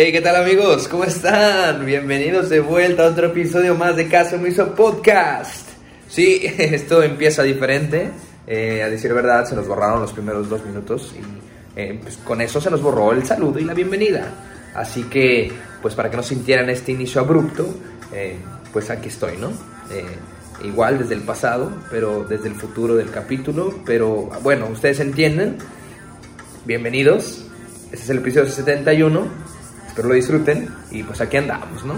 Hey, ¿qué tal amigos? ¿Cómo están? Bienvenidos de vuelta a otro episodio más de Caso Miso Podcast. Sí, esto empieza diferente. Eh, a decir verdad, se nos borraron los primeros dos minutos y eh, pues, con eso se nos borró el saludo y la bienvenida. Así que, pues para que no sintieran este inicio abrupto, eh, pues aquí estoy, ¿no? igual desde el pasado, pero desde el futuro del capítulo. Pero bueno, ustedes entienden. Bienvenidos. Este es el episodio 71. Espero lo disfruten. Y pues aquí andamos, ¿no?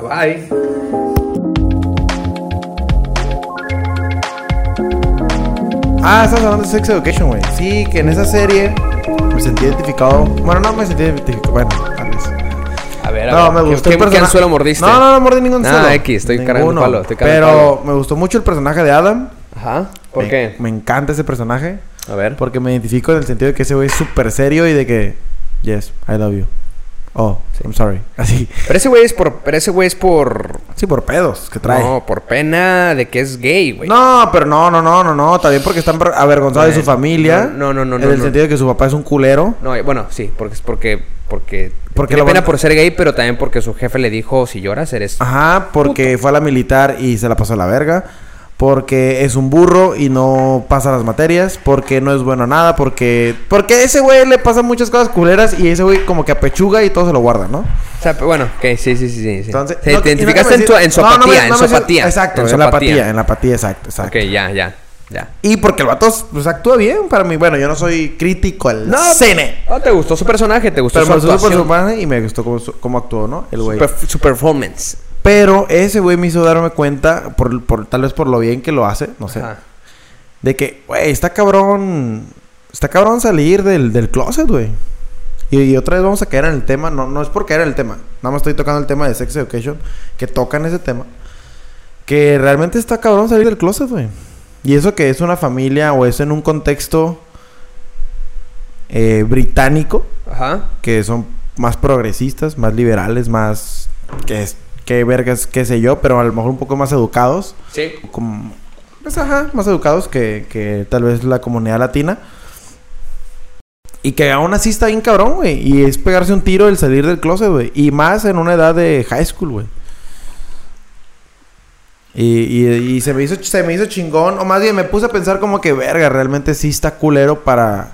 Bye bye. Ah, estás hablando de Sex Education, güey. Sí, que en esa serie me sentí identificado. Bueno, no me sentí identificado. Bueno, tal vez. A ver, a No, ver. me gustó ¿Qué, el qué persona- anzuelo mordiste? No, no, no mordí ningún Ah, solo. X, estoy cargando Ninguno. palo, estoy cargando Pero palo. me gustó mucho el personaje de Adam. Ajá. ¿Por Me- qué? Me encanta ese personaje. A ver. Porque me identifico en el sentido de que ese güey es súper serio y de que... Yes, I love you. Oh, I'm sorry. Así. Pero ese güey es por. Pero ese güey es por. Sí, por pedos que trae. No, por pena de que es gay, güey. No, pero no, no, no, no, no. También porque están avergonzados de su familia. no, no, no, En no, el no. sentido de que su papá es un culero. No, bueno, sí, porque es porque. Porque. Porque tiene lo pena van- por ser gay, pero también porque su jefe le dijo: si lloras, eres. Ajá, porque fue a la militar y se la pasó a la verga. Porque es un burro y no pasa las materias. Porque no es bueno a nada. Porque. Porque a ese güey le pasan muchas cosas culeras. Y ese güey como que apechuga y todo se lo guarda, ¿no? O sea, bueno, ok, sí, sí, sí, sí. sí. Entonces. Te, no- no identificaste en, su apatía, no en su apatía. Exacto, en la apatía. En la apatía, exacto, exacto. Ok, ya, ya, ya. Y porque el vato pues, actúa bien para mí. Bueno, yo no soy crítico al No, cine. No, te gustó su personaje, te gustó Pero su personaje y me gustó cómo, cómo actuó, ¿no? El güey. Su performance. Pero ese güey me hizo darme cuenta, por, por, tal vez por lo bien que lo hace, no sé. Ajá. De que, güey, está cabrón. Está cabrón salir del, del closet, güey. Y, y otra vez vamos a caer en el tema. No, no es por caer en el tema. Nada más estoy tocando el tema de Sex Education. Que tocan ese tema. Que realmente está cabrón salir del closet, güey. Y eso que es una familia o es en un contexto eh, británico. Ajá. Que son más progresistas, más liberales, más... Que es... Que vergas, qué sé yo. Pero a lo mejor un poco más educados Sí. como pues ajá, más educados que, que tal vez la comunidad latina. Y que aún así está bien cabrón, güey. Y es pegarse un tiro el salir del closet, güey. Y más en una edad de high school, güey. Y, y, y se, me hizo, se me hizo chingón. O más bien me puse a pensar como que, verga, realmente sí está culero para...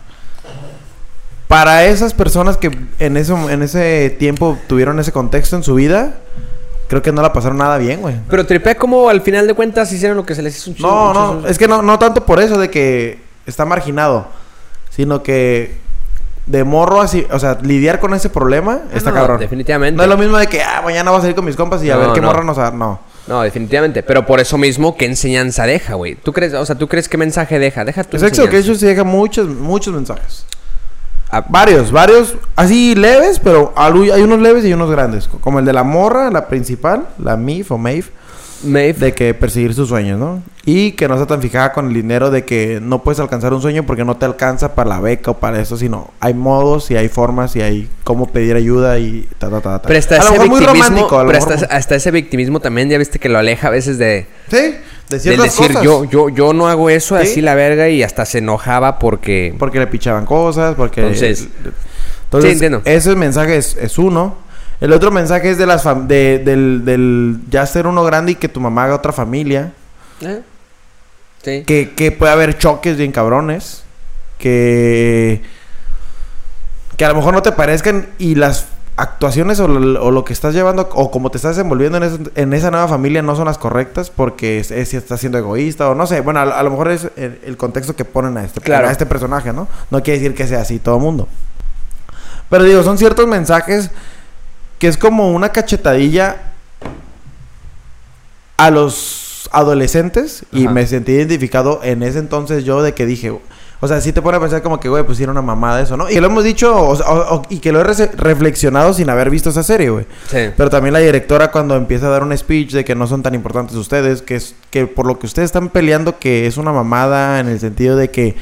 Para esas personas que en, eso, en ese tiempo tuvieron ese contexto en su vida. Creo que no la pasaron nada bien, güey. Pero tripea como al final de cuentas hicieron lo que se les hizo un chingo. No, no, es que no, no tanto por eso de que está marginado, sino que de morro así, o sea, lidiar con ese problema Ah, está no, cabrón. definitivamente. No es lo mismo de que, ah, mañana voy a salir con mis compas y a ver qué no. morra nos va No. No, definitivamente. Pero por eso mismo, ¿qué enseñanza deja, güey? ¿Tú crees, o sea, tú crees qué mensaje deja? Deja tu Sex enseñanza. Education sí deja muchos, muchos mensajes. Varios, varios, así leves, pero hay unos leves y unos grandes. Como el de la morra, la principal, la MIF o. Maeve. de que perseguir sus sueños, ¿no? Y que no está tan fijada con el dinero de que no puedes alcanzar un sueño porque no te alcanza para la beca o para eso, sino hay modos y hay formas y hay cómo pedir ayuda y ta ta ta. ta. Pero hasta a lo ese mejor muy victimismo, romántico, a lo pero mejor hasta, muy- hasta ese victimismo también ya viste que lo aleja a veces de, Sí, de de ciertas decir cosas. yo, yo, yo no hago eso Sí. así la verga y hasta se enojaba porque Porque le pichaban cosas, porque... Entonces- Entonces, Sí, entiendo. ese mensaje es, es uno. El otro mensaje es de las fam- de, del, del ya ser uno grande y que tu mamá haga otra familia. ¿Eh? Sí. Que, que puede haber choques bien cabrones. Que. Que a lo mejor no te parezcan y las actuaciones o lo, o lo que estás llevando o como te estás desenvolviendo en, esa nueva familia no son las correctas porque es, es si estás siendo egoísta o no sé. Bueno, a, a lo mejor es el, el contexto que ponen a este, Claro. a este personaje, ¿no? No quiere decir que sea así todo el mundo. Pero digo, son ciertos mensajes que es como una cachetadilla a los adolescentes y me sentí identificado en ese entonces yo de que dije, o sea, sí te pone a pensar como que, güey, pues era una mamada eso, ¿no? Y lo hemos dicho o- o- y que lo he reflexionado sin haber visto esa serie, güey. Sí. Pero también la directora cuando empieza a dar un speech de que no son tan importantes ustedes, que es que por lo que ustedes están peleando que es una mamada en el sentido de que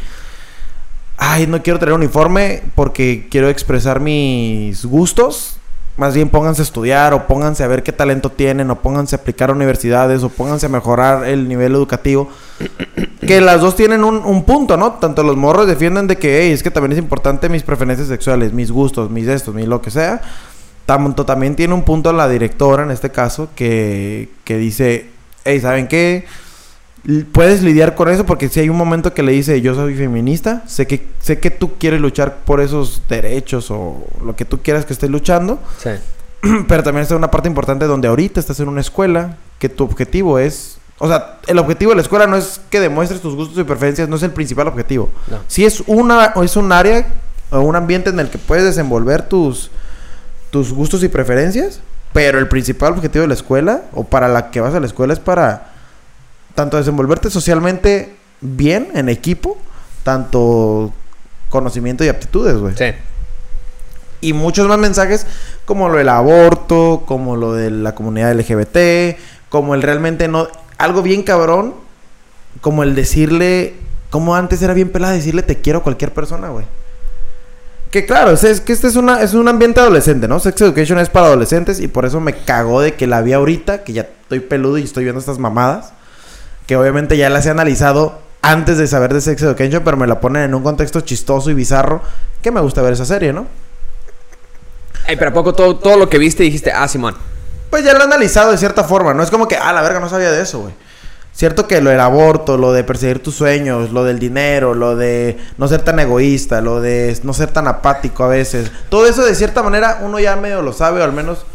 ay, no quiero tener uniforme porque quiero expresar mis gustos. Más bien pónganse a estudiar o pónganse a ver qué talento tienen o pónganse a aplicar a universidades o pónganse a mejorar el nivel educativo. que las dos tienen un, un punto, ¿no? Tanto los morros defienden de que, hey, es que también es importante mis preferencias sexuales, mis gustos, mis estos, mis lo que sea. tanto también tiene un punto la directora en este caso que, que dice, hey, ¿saben qué? Puedes lidiar con eso porque si hay un momento que le dice, yo soy feminista, sé que, sé que tú quieres luchar por esos derechos o lo que tú quieras que estés luchando, Sí. pero también está una parte importante donde ahorita estás en una escuela que tu objetivo es... O sea, el objetivo de la escuela no es que demuestres tus gustos y preferencias, no es el principal objetivo. No. Si es una es un área o un ambiente en el que puedes desenvolver tus tus gustos y preferencias, pero el principal objetivo de la escuela o para la que vas a la escuela es para tanto desenvolverte socialmente bien en equipo, tanto conocimiento y aptitudes, güey. Sí. Y muchos más mensajes como lo del aborto, como lo de la comunidad LGBT, como el realmente no algo bien cabrón, como el decirle como antes era bien pelada decirle te quiero a cualquier persona, güey. Que claro, es, es que este es una es un ambiente adolescente, ¿no? Sex Education es para adolescentes y por eso me cagó de que la vi ahorita, que ya estoy peludo y estoy viendo estas mamadas, que obviamente ya las he analizado antes de saber de Sex Education, pero me la ponen en un contexto chistoso y bizarro, que me gusta ver esa serie, ¿no? Ay, pero ¿a poco todo, todo lo que viste dijiste, ah, Simón? Pues ya lo he analizado de cierta forma, no es como que, ah, la verga, no sabía de eso, güey. Cierto que lo del aborto, lo de perseguir tus sueños, lo del dinero, lo de no ser tan egoísta, lo de no ser tan apático a veces. Todo eso de cierta manera uno ya medio lo sabe, o al menos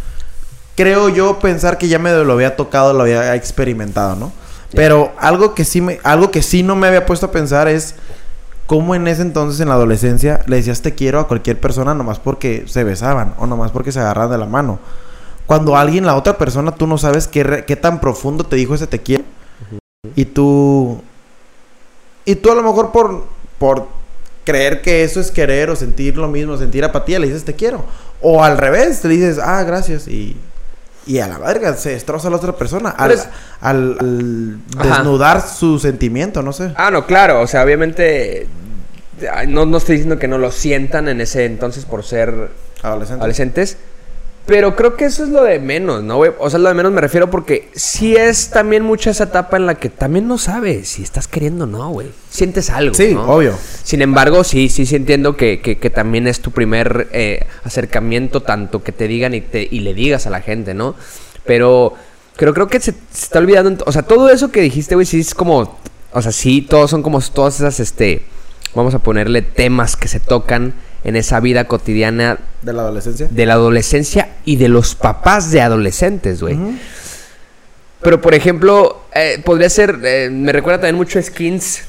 creo yo pensar que ya medio lo había tocado, lo había experimentado, ¿no? Pero algo que sí me, algo que sí no me había puesto a pensar es cómo en ese entonces en la adolescencia le decías te quiero a cualquier persona nomás porque se besaban o nomás porque se agarraban de la mano. Cuando alguien, la otra persona, tú no sabes qué, re- qué tan profundo te dijo ese te quiero. Y tú... Y tú a lo mejor por, por creer que eso es querer o sentir lo mismo, sentir apatía, le dices te quiero. O al revés, le dices, ah, gracias. Y, y a la verga se destroza a la otra persona. Al, Pero es- al- al Ajá. desnudar su sentimiento, no sé. Ah, no, claro, o sea, obviamente no, no estoy diciendo que no lo sientan en ese entonces por ser Adolescente. adolescentes, pero creo que eso es lo de menos, ¿no, güey? O sea, lo de menos me refiero porque sí es también mucha esa etapa en la que también no sabes si estás queriendo o no, güey. Sientes algo, Sí, ¿no? obvio. Sin embargo, sí, sí, sí entiendo que, que- que también es tu primer eh, acercamiento, tanto que te digan y, te, y le digas a la gente, ¿no? Pero creo, creo que se, se está olvidando, o sea, todo eso que dijiste, güey, sí es como, o sea, sí, todos son como todas esas, este, vamos a ponerle temas que se tocan en esa vida cotidiana De la adolescencia. de la adolescencia y de los papás de adolescentes, güey. Pero, por ejemplo, eh, podría ser, eh, me recuerda también mucho a Skins.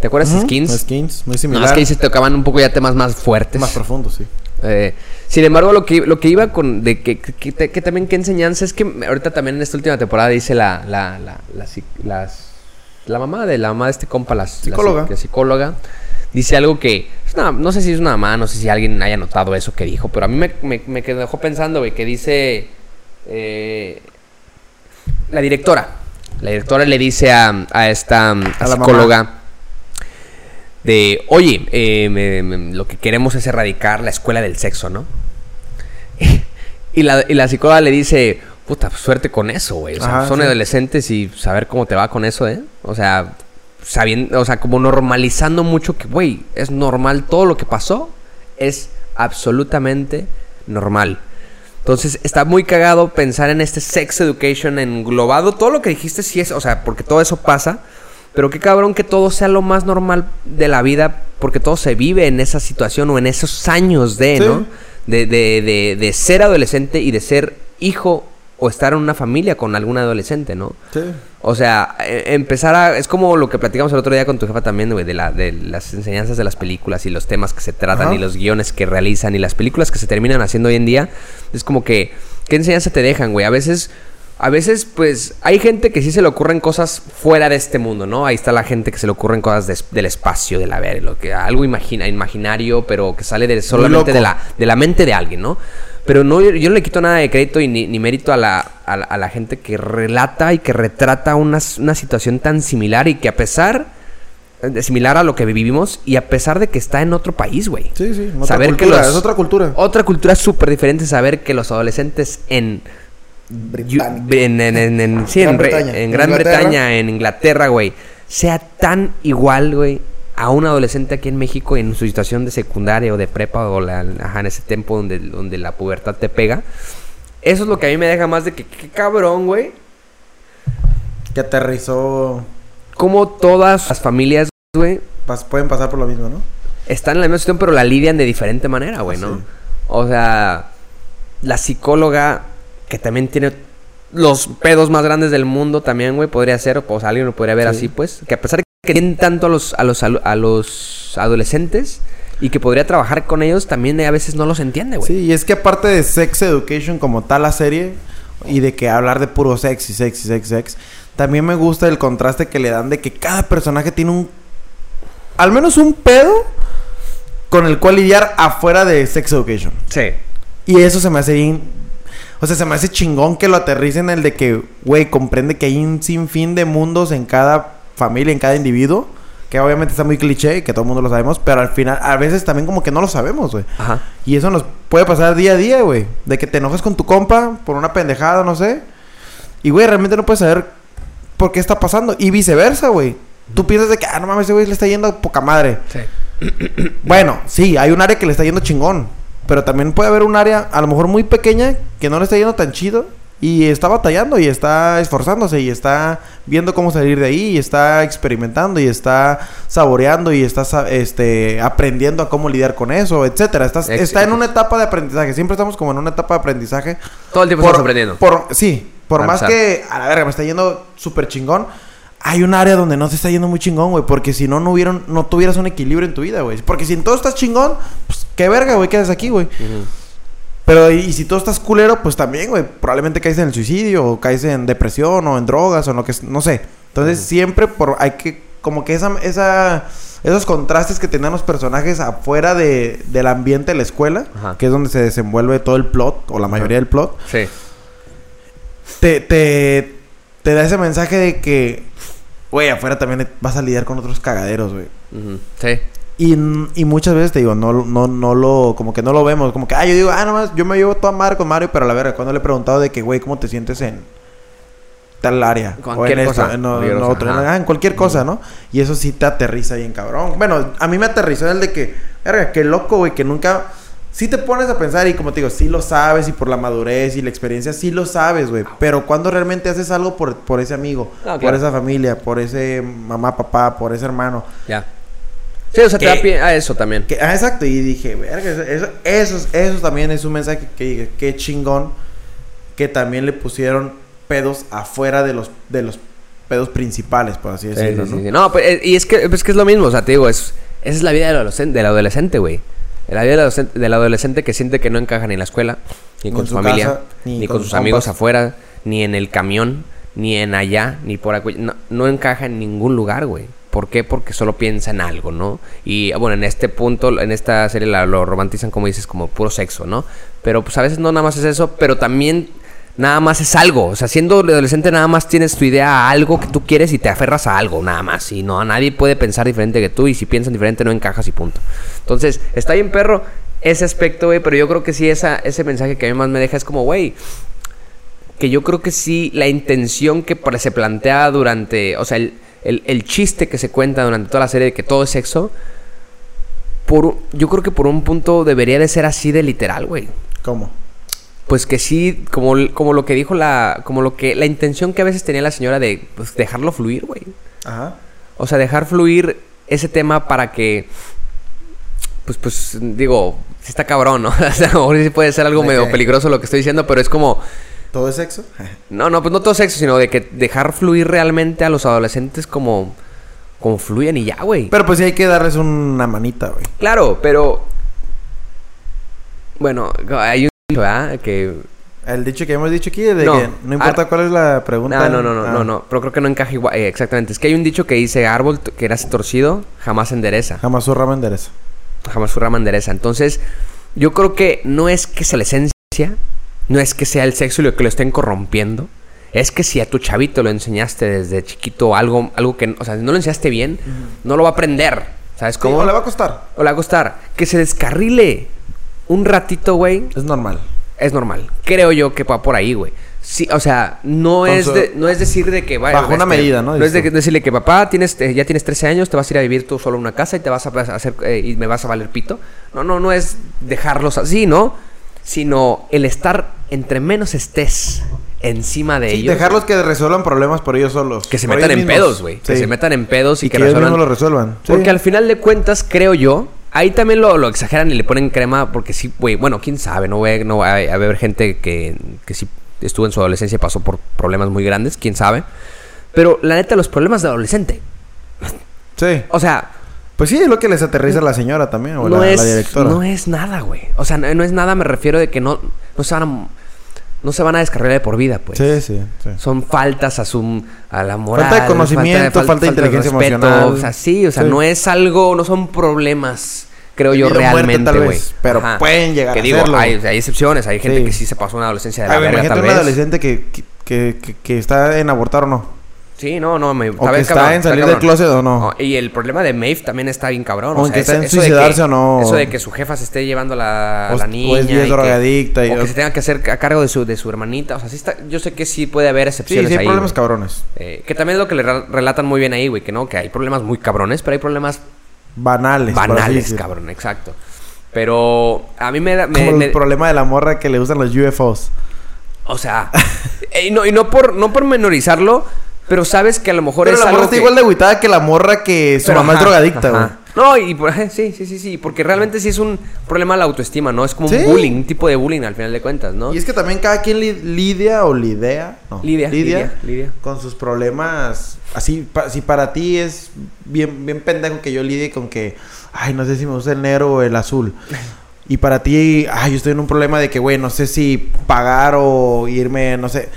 ¿Te acuerdas de. Skins? Skins, muy No, similar. es que ahí se tocaban un poco ya temas más fuertes. Más profundo, sí. Eh, sin embargo, lo que, lo que iba con. De que, que, que- que también qué enseñanza es que ahorita también en esta última temporada dice la. La, la, las- la mamá de la mamá de este compa, la, la psic- Psicóloga. La, psicóloga. Dice algo que. No sé si es una mamá, no sé si alguien haya notado eso que dijo, pero a mí me, me, me quedó- dejó pensando, güey, que dice. eh, la directora. La directora le dice a, a esta a A la psicóloga de, oye, eh, me- me- lo que queremos es erradicar la escuela del sexo, ¿no? y, la, y la psicóloga le dice, puta, pues, suerte con eso, güey. O sea, Ajá, son sí. adolescentes y saber cómo te va con eso, ¿eh? O sea, sabiendo, o sea, como normalizando mucho que, güey, es normal todo lo que pasó, es absolutamente normal. Entonces está muy cagado pensar en este sex education englobado. Todo lo que dijiste sí es, o sea, porque todo eso pasa. Pero qué cabrón que todo sea lo más normal de la vida, porque todo se vive en esa situación o en esos años de, Sí. ¿no? De, de, de, de ser adolescente y de ser hijo o estar en una familia con algún adolescente, ¿no? Sí. O sea, eh, empezar a... Es como lo que platicamos el otro día con tu jefa también, güey, de, la, de las enseñanzas de las películas y los temas que se tratan Ajá. y los guiones que realizan y las películas que se terminan haciendo hoy en día. Es como que... ¿Qué enseñanza te dejan, güey? A veces... A veces, pues, hay gente que sí se le ocurren cosas fuera de este mundo, ¿no? Ahí está la gente que se le ocurren cosas del espacio, de la ver, lo que algo imagina, imaginario, pero que sale de, solamente de la, de la mente de alguien, ¿no? Pero no, yo, no le quito nada de crédito y ni, ni mérito a la, a, la, a la gente que relata y que retrata una, una situación tan similar y que a pesar, eh, similar a lo que vivimos y a pesar de que está en otro país, güey. Sí, sí. Otra Saber que cultura, los- es otra cultura. Otra cultura súper diferente saber que los adolescentes en... Británica. En, en- en- en- sí, Gran en, Re- Bretaña. en Gran Inglaterra. Bretaña, en Inglaterra, güey. Sea tan igual, güey, a un adolescente aquí en México en su situación de secundaria o de prepa o la, ajá, en ese tiempo donde, donde la pubertad te pega. Eso es lo que a mí me deja más de que, qué cabrón, güey. Que aterrizó. Como todas las familias, güey, pas- pueden pasar por lo mismo, ¿no? están en la misma situación, pero la lidian de diferente manera, güey, ¿no? Sí. O sea, la psicóloga que también tiene los pedos más grandes del mundo también, güey, podría ser, o sea, alguien lo podría ver Sí. así, pues, que a pesar de que tienen tanto a los, a los, a los adolescentes y que podría trabajar con ellos, también a veces no los entiende, güey. Sí, y es que aparte de Sex Education como tal la serie y de que hablar de puro sex y sex y sex, sex, también me gusta el contraste que le dan de que cada personaje tiene un al menos un pedo con el cual lidiar afuera de Sex Education. Sí. Y eso se me hace bien o sea, se me hace chingón que lo aterricen el de que, güey, comprende que hay un sinfín de mundos en cada familia, en cada individuo. Que obviamente está muy cliché y que todo el mundo lo sabemos. Pero al final, a veces también como que no lo sabemos, güey. Ajá. Y eso nos puede pasar día a día, güey. De que te enojas con tu compa por una pendejada, no sé. Y, güey, realmente no puedes saber por qué está pasando. Y viceversa, güey. Tú piensas de que, ah, no mames, ese güey le está yendo a poca madre. Sí. Bueno, sí, hay un área que le está yendo chingón. Pero también puede haber un área, a lo mejor muy pequeña, que no le está yendo tan chido. Y está batallando y está esforzándose y está viendo cómo salir de ahí y está experimentando y está saboreando y está este aprendiendo a cómo lidiar con eso, etcétera. Estás- Ex- está en una etapa de aprendizaje. Siempre estamos como en una etapa de aprendizaje. Todo el tiempo Por- estamos aprendiendo. Por, sí, por más empezar. que a la verga me está yendo súper chingón. Hay un área donde no te está yendo muy chingón, güey. Porque si no, no hubieron, no tuvieras un equilibrio en tu vida, güey. Porque si en todo estás chingón, pues qué verga, güey, quedas aquí, güey. Ujú. Pero y, si todo estás culero, pues también, güey. Probablemente caes en el suicidio, o caes en depresión, o en drogas, o en lo que es- no sé. Entonces siempre por hay que, como que esa, esa, esos contrastes que tenían los personajes afuera de, del ambiente de la escuela, Ajá. que es donde se desenvuelve todo el plot, o la mayoría del plot, Sí. te, te, te da ese mensaje de que, güey, afuera también vas a lidiar con otros cagaderos, güey. Sí. Y, y muchas veces te digo, no, no, no lo, como que no lo vemos, como que, ah, yo digo, ah, nomás, yo me llevo toda madre con Mario, pero a la verga, cuando le he preguntado de que, güey, ¿cómo te sientes en tal área? Cualquier o en cosa, esto, en, otro, ah, en cualquier cosa, ¿no? Y eso sí te aterriza bien cabrón. Bueno, a mí me aterrizó el de que, verga, qué loco, güey, que nunca... Sí te pones a pensar y como te digo, sí lo sabes y por la madurez y la experiencia, sí lo sabes, güey. Pero cuando realmente haces algo por, por ese amigo, Ah, por esa familia, por ese mamá, papá, por ese hermano, Ya. Sí, o sea, te da pie a eso también. que, ah, exacto, y dije, verga, eso, eso, eso, también es un mensaje que dije, qué chingón que también le pusieron pedos afuera de los, de los pedos principales, por así Sí, decirlo, sí, ¿no? sí, sí. No, pues, eh, y es que, es que es lo mismo, o sea, te digo, es, esa es la vida del adolescente, del adolescente, güey. La vida del adolescente, del adolescente que siente que no encaja ni en la escuela, ni, Ni con su familia, casa, ni, ni con, con sus sus amigos afuera, ni en el camión, ni en allá, ni por aquí. No, no encaja en ningún lugar, güey. ¿Por qué? Porque solo piensa en algo, ¿no? Y bueno, en este punto, en esta serie la- lo romantizan, como dices, como puro sexo, ¿no? Pero pues a veces no nada más es eso, pero también nada más es algo. O sea, siendo adolescente nada más tienes tu idea a algo que tú quieres y te aferras a algo, nada más. Y no, nadie puede pensar diferente que tú y si piensan diferente no encajas y punto. Entonces, está bien perro ese aspecto, güey, pero yo creo que sí esa, ese mensaje que a mí más me deja es como, güey, que yo creo que sí la intención que se plantea durante, o sea, el, el- el chiste que se cuenta durante toda la serie de que todo es sexo, por, yo creo que por un punto debería de ser así de literal, güey. ¿Cómo? Pues que sí, como, como lo que dijo la, como lo que, la intención que a veces tenía la señora de pues, dejarlo fluir, güey. Ajá. O sea, dejar fluir ese tema para que, pues, pues, digo, sí está cabrón, ¿no? o sea, a lo mejor sí puede ser algo ¿De medio peligroso lo que estoy diciendo, pero es como, ¿Todo es sexo? no, no, pues no todo sexo, sino de que dejar fluir realmente a los adolescentes como, como fluyen y ya, güey. Pero pues sí hay que darles una manita, güey. Claro, pero, bueno, hay un dicho, ¿verdad? Que El dicho que hemos dicho aquí de No. que no importa Ar- cuál es la pregunta. No, no, no, no, Ah. no, no, pero creo que no encaja igual, eh, exactamente. Es que hay un dicho que dice árbol que nace torcido, jamás se endereza. Jamás su rama endereza. jamás su rama endereza. Entonces, yo creo que no es que sea la esencia, no es que sea el sexo lo que lo estén corrompiendo. Es que si a tu chavito lo enseñaste desde chiquito algo, algo que, o sea, si no lo enseñaste bien, no lo va a aprender. ¿Sabes cómo? ¿Cómo le va a costar? O le va a costar. Que se descarrile un ratito, güey, Es normal. es normal. Creo yo que va por ahí, güey. Sí, o sea, no es, de- no es decir de que vaya. Bajo una medida, ¿no? No es de decirle que papá, tienes, eh, ya tienes 13 años, te vas a ir a vivir tú solo en una casa y te vas a hacer eh, y me vas a valer pito. No, no, no es dejarlos así, ¿no? Sino el estar entre menos estés encima de Sí, ellos. dejarlos que resuelvan problemas por ellos solos. Que se metan en mismos. pedos, güey. Que se metan en pedos y, y que, que, ellos resuelvan. mismos lo resuelvan. Sí. Porque al final de cuentas, creo yo, ahí también lo, lo exageran y le ponen crema porque sí, güey, bueno, quién sabe, no voy a, no va a, a haber gente que, que sí estuvo en su adolescencia y pasó por problemas muy grandes, quién sabe. Pero la neta, los problemas de adolescente, Sí. o sea, Pues sí, es lo que les aterriza a la señora también, o no, la, es, la directora. no es nada, güey. O sea, no, no es nada, me refiero de que no, no se van a, no se van a descarrilar de por vida, pues. Sí, sí, sí. Son faltas a su a la moral. Falta de conocimiento, falta de inteligencia emocional. O sea, sí, o sea, Sí. no es algo, no son problemas, creo yo, realmente, güey. pero pueden llegar que a digo, serlo. Hay, hay excepciones, hay gente Sí. que sí se pasó una adolescencia de la Ay, güey, verga, tal un vez. adolescente que, que- que está en abortar o no. Sí, no, no, me, O que está en salir del closet o no. Y el problema de Maeve también está bien cabrón. O O, sea, que eso- está en suicidarse que- o no. Eso de que su jefa se esté llevando a la, O- la o niña. es bien y que- drogadicta y- o que se tenga que hacer a cargo de su, de su hermanita. O sea, sí está, yo sé que sí puede haber Sí, excepciones sí, hay ahí, problemas cabrones. Eh, que también es lo que le relatan muy bien ahí, güey. Que no, que hay problemas muy cabrones, pero hay problemas Banales. banales, cabrón, exacto. Pero a mí me da. me- Como me- el problema de la morra que le gustan los UFOs. o sea, y, no, y no, por, no por menorizarlo, pero sabes que a lo mejor Pero es la algo morra está que- igual de agüitada que la morra que su Pero, mamá es drogadicta, güey. No, y por, sí, sí, sí, sí, porque realmente sí es un problema la autoestima, ¿no? Es como Sí. un bullying, un tipo de bullying al final de cuentas, ¿no? Y es que también cada quien li- lidia o lidea, no, Lidia, lidia, lidia. con sus problemas. Así, pa- si para ti es bien, bien pendejo que yo lidie con que, ay, no sé si me gusta el negro o el azul. Y para ti, ay, yo estoy en un problema de que, güey, no sé si pagar o irme, no sé.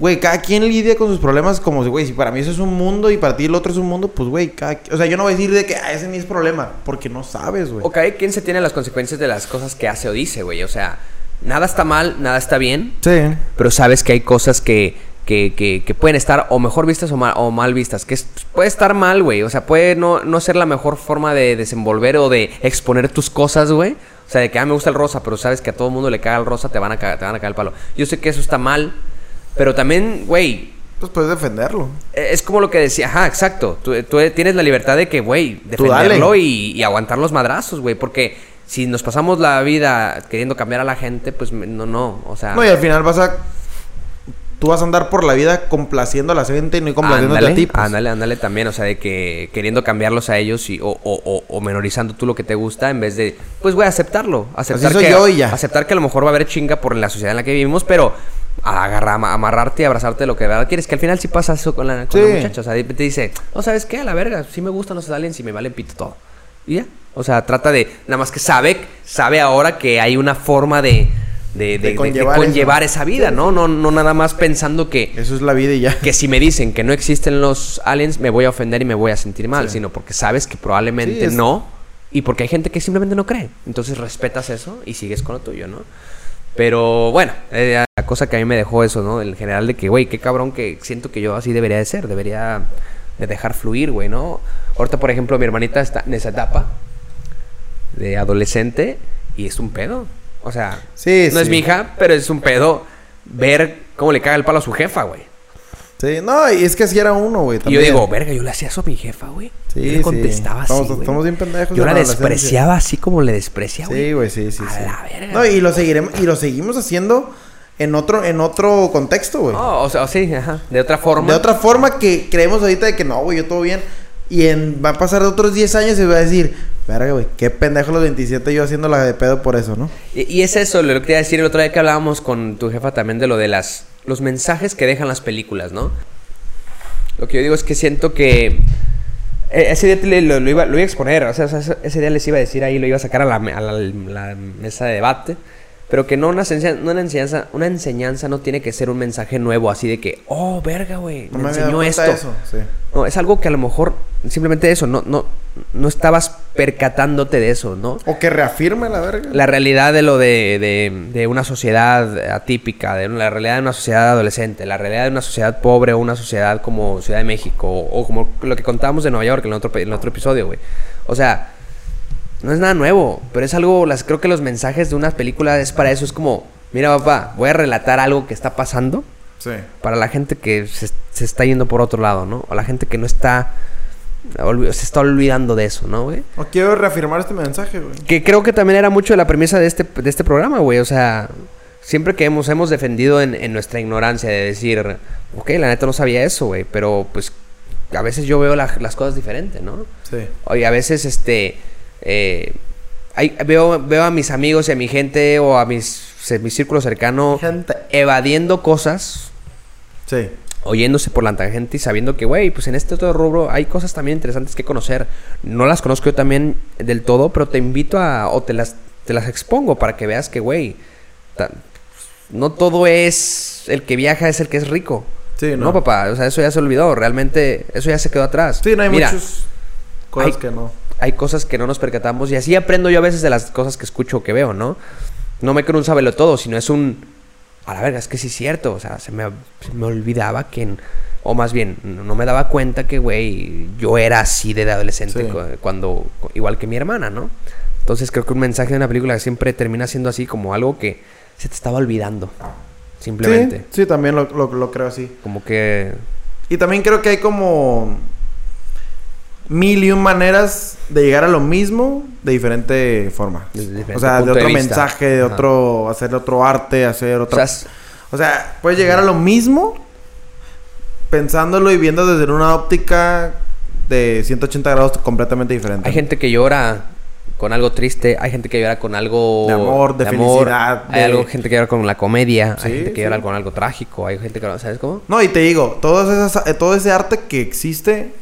Güey, cada quien lidia con sus problemas como, si, güey, si para mí eso es un mundo y para ti el otro es un mundo, pues, güey, cada... O sea, yo no voy a decir de que, ah, ese ni es problema, porque no sabes, güey. O cada quien se tiene las consecuencias de las cosas que hace o dice, güey. O sea, nada está mal, nada está bien, Sí. pero sabes que hay cosas que, que, que, que pueden estar o mejor vistas o mal, o mal vistas. Que es- puede estar mal, güey. O sea, puede no, no ser la mejor forma de desenvolver o de exponer tus cosas, güey. O sea, de que a mí me gusta el rosa, pero sabes que a todo el mundo le caga el rosa, te van a cagar, te van a cagar el palo. Yo sé que eso está mal, pero también, güey, Pues puedes defenderlo. eh, Es como lo que decía, ajá, exacto. Tú, tú tienes la libertad de que, güey, defenderlo y, y aguantar los madrazos, güey. Porque si nos pasamos la vida queriendo cambiar a la gente, pues no, no. O sea, No, y al final vas a. Tú vas a andar por la vida complaciendo a la gente y no complaciéndote a ti. pues. ándale, ándale también. O sea, de que queriendo cambiarlos a ellos y, o, o, o- o menorizando tú lo que te gusta en vez de, pues, güey, aceptarlo. Aceptar soy que, yo y ya. Aceptar que a lo mejor va a haber chinga por la sociedad en la que vivimos, pero agarrar, ama- amarrarte y abrazarte de lo que de verdad quieres. Que al final sí pasa eso con la, con la muchacha. O sea, te dice, no, ¿sabes qué? A la verga, sí me gustan los aliens y me valen pito todo. Y ya. O sea, trata de, nada más que sabe, sabe ahora que hay una forma de, de, de- de- de conllevar esa vida, ¿no? ¿no? No nada más pensando que, Eso es la vida y ya. que si me dicen que no existen los aliens, me voy a ofender y me voy a sentir mal, Sí. sino porque sabes que probablemente Sí, es- no, y porque hay gente que simplemente no cree. Entonces respetas eso y sigues con lo tuyo, ¿no? Pero bueno, eh, la cosa que a mí me dejó eso, ¿no? En general de que, güey, qué cabrón que siento que yo así debería de ser, debería de dejar fluir, güey, ¿no? Ahorita, por ejemplo, mi hermanita está en esa etapa de adolescente y es un pedo. O sea, Sí, no es mi hija, pero es un pedo ver cómo le caga el palo a su jefa, güey. Sí, no, y es que así era uno, güey. Y yo digo, verga, yo le hacía eso a mi jefa, güey. Sí, yo le contestaba así, estamos bien pendejos Yo la la despreciaba así como le desprecia, güey. Sí, güey, sí, sí, A sí. la verga. No, y lo seguiremos, y lo seguimos haciendo en otro, en otro contexto, güey. No, o sea, sí, ajá. De otra forma. De otra forma que creemos ahorita de que no, güey, yo todo bien. Y en, va a pasar otros 10 años y va a decir, verga, güey, qué pendejo los 27 yo haciendo la de pedo por eso, ¿no? Y, y es eso, lo que te iba a decir el otro día que hablábamos con tu jefa también de lo de las los mensajes que dejan las películas, ¿no? Lo que yo digo es que siento que eh, ese día te lo, iba, lo iba a exponer, o sea, ese- día les iba a decir ahí, lo iba a sacar a la mesa de debate, pero que no una, enseñanza, no una enseñanza, una enseñanza no tiene que ser un mensaje nuevo, así de que, oh, verga, güey, No me, me enseñó esto. eso, sí. No, es algo que a lo mejor simplemente eso, no, no, no estabas percatándote de eso, ¿no? O que reafirme la verga. la realidad de lo de, de- de una sociedad atípica, de la realidad de una sociedad adolescente, la realidad de una sociedad pobre o una sociedad como Ciudad de México o, o como lo que contábamos de Nueva York en el otro, en el otro episodio, güey. O sea, no es nada nuevo, pero es algo, las, creo que los mensajes de unas películas es para eso, es como, mira papá, voy a relatar algo que está pasando Sí. Para la gente que se, se está yendo por otro lado, ¿no? O la gente que no está... Se está olvidando de eso, ¿no, güey? O quiero reafirmar este mensaje, güey. Que creo que también era mucho de la premisa de este, de este programa, güey. O sea, siempre que hemos, hemos defendido en, en nuestra ignorancia de decir, ok, la neta no sabía eso, güey. Pero pues a veces yo veo la- las cosas diferentes, ¿no? Sí. Oye, a veces, este, eh, hay- veo, veo a mis amigos y a mi gente o a mis, mi círculo cercano Gente. evadiendo cosas, Sí. oyéndose por la tangente y sabiendo que, güey, pues en este otro rubro hay cosas también interesantes que conocer. No las conozco yo también del todo, pero te invito a, o te las, te las expongo para que veas que, güey, no todo es el que viaja es el que es rico. Sí, no. no. papá, o sea, eso ya se olvidó, realmente eso ya se quedó atrás. Sí, no hay Mira, muchas cosas hay- que no. Hay cosas que no nos percatamos y así aprendo yo a veces de las cosas que escucho o que veo, ¿no? No me creo un sabelo todo, sino es un... A la verga, es que sí es cierto, o sea, se me, se me olvidaba que... en- o más bien, no me daba cuenta que, güey, yo era así de adolescente Sí. cuando... Igual que mi hermana, ¿no? Entonces creo que un mensaje de una película siempre termina siendo así como algo que se te estaba olvidando. Simplemente. Sí, sí, también lo, lo, lo creo así. Como que... Y también creo que hay como mil y un maneras de llegar a lo mismo de diferente forma. De diferente o sea, de otro mensaje, de Ajá. otro, hacer otro arte, hacer O otra... sea, O sea, puedes llegar a lo mismo pensándolo y viendo desde una óptica de 180 grados completamente diferente. Hay gente que llora con algo triste, hay gente que llora con algo De amor, de felicidad, hay de- algo, gente que llora con la comedia, hay gente que sí. llora con algo trágico, hay gente que ¿sabes cómo? No, y te digo, todas esas, eh, todo ese arte que existe,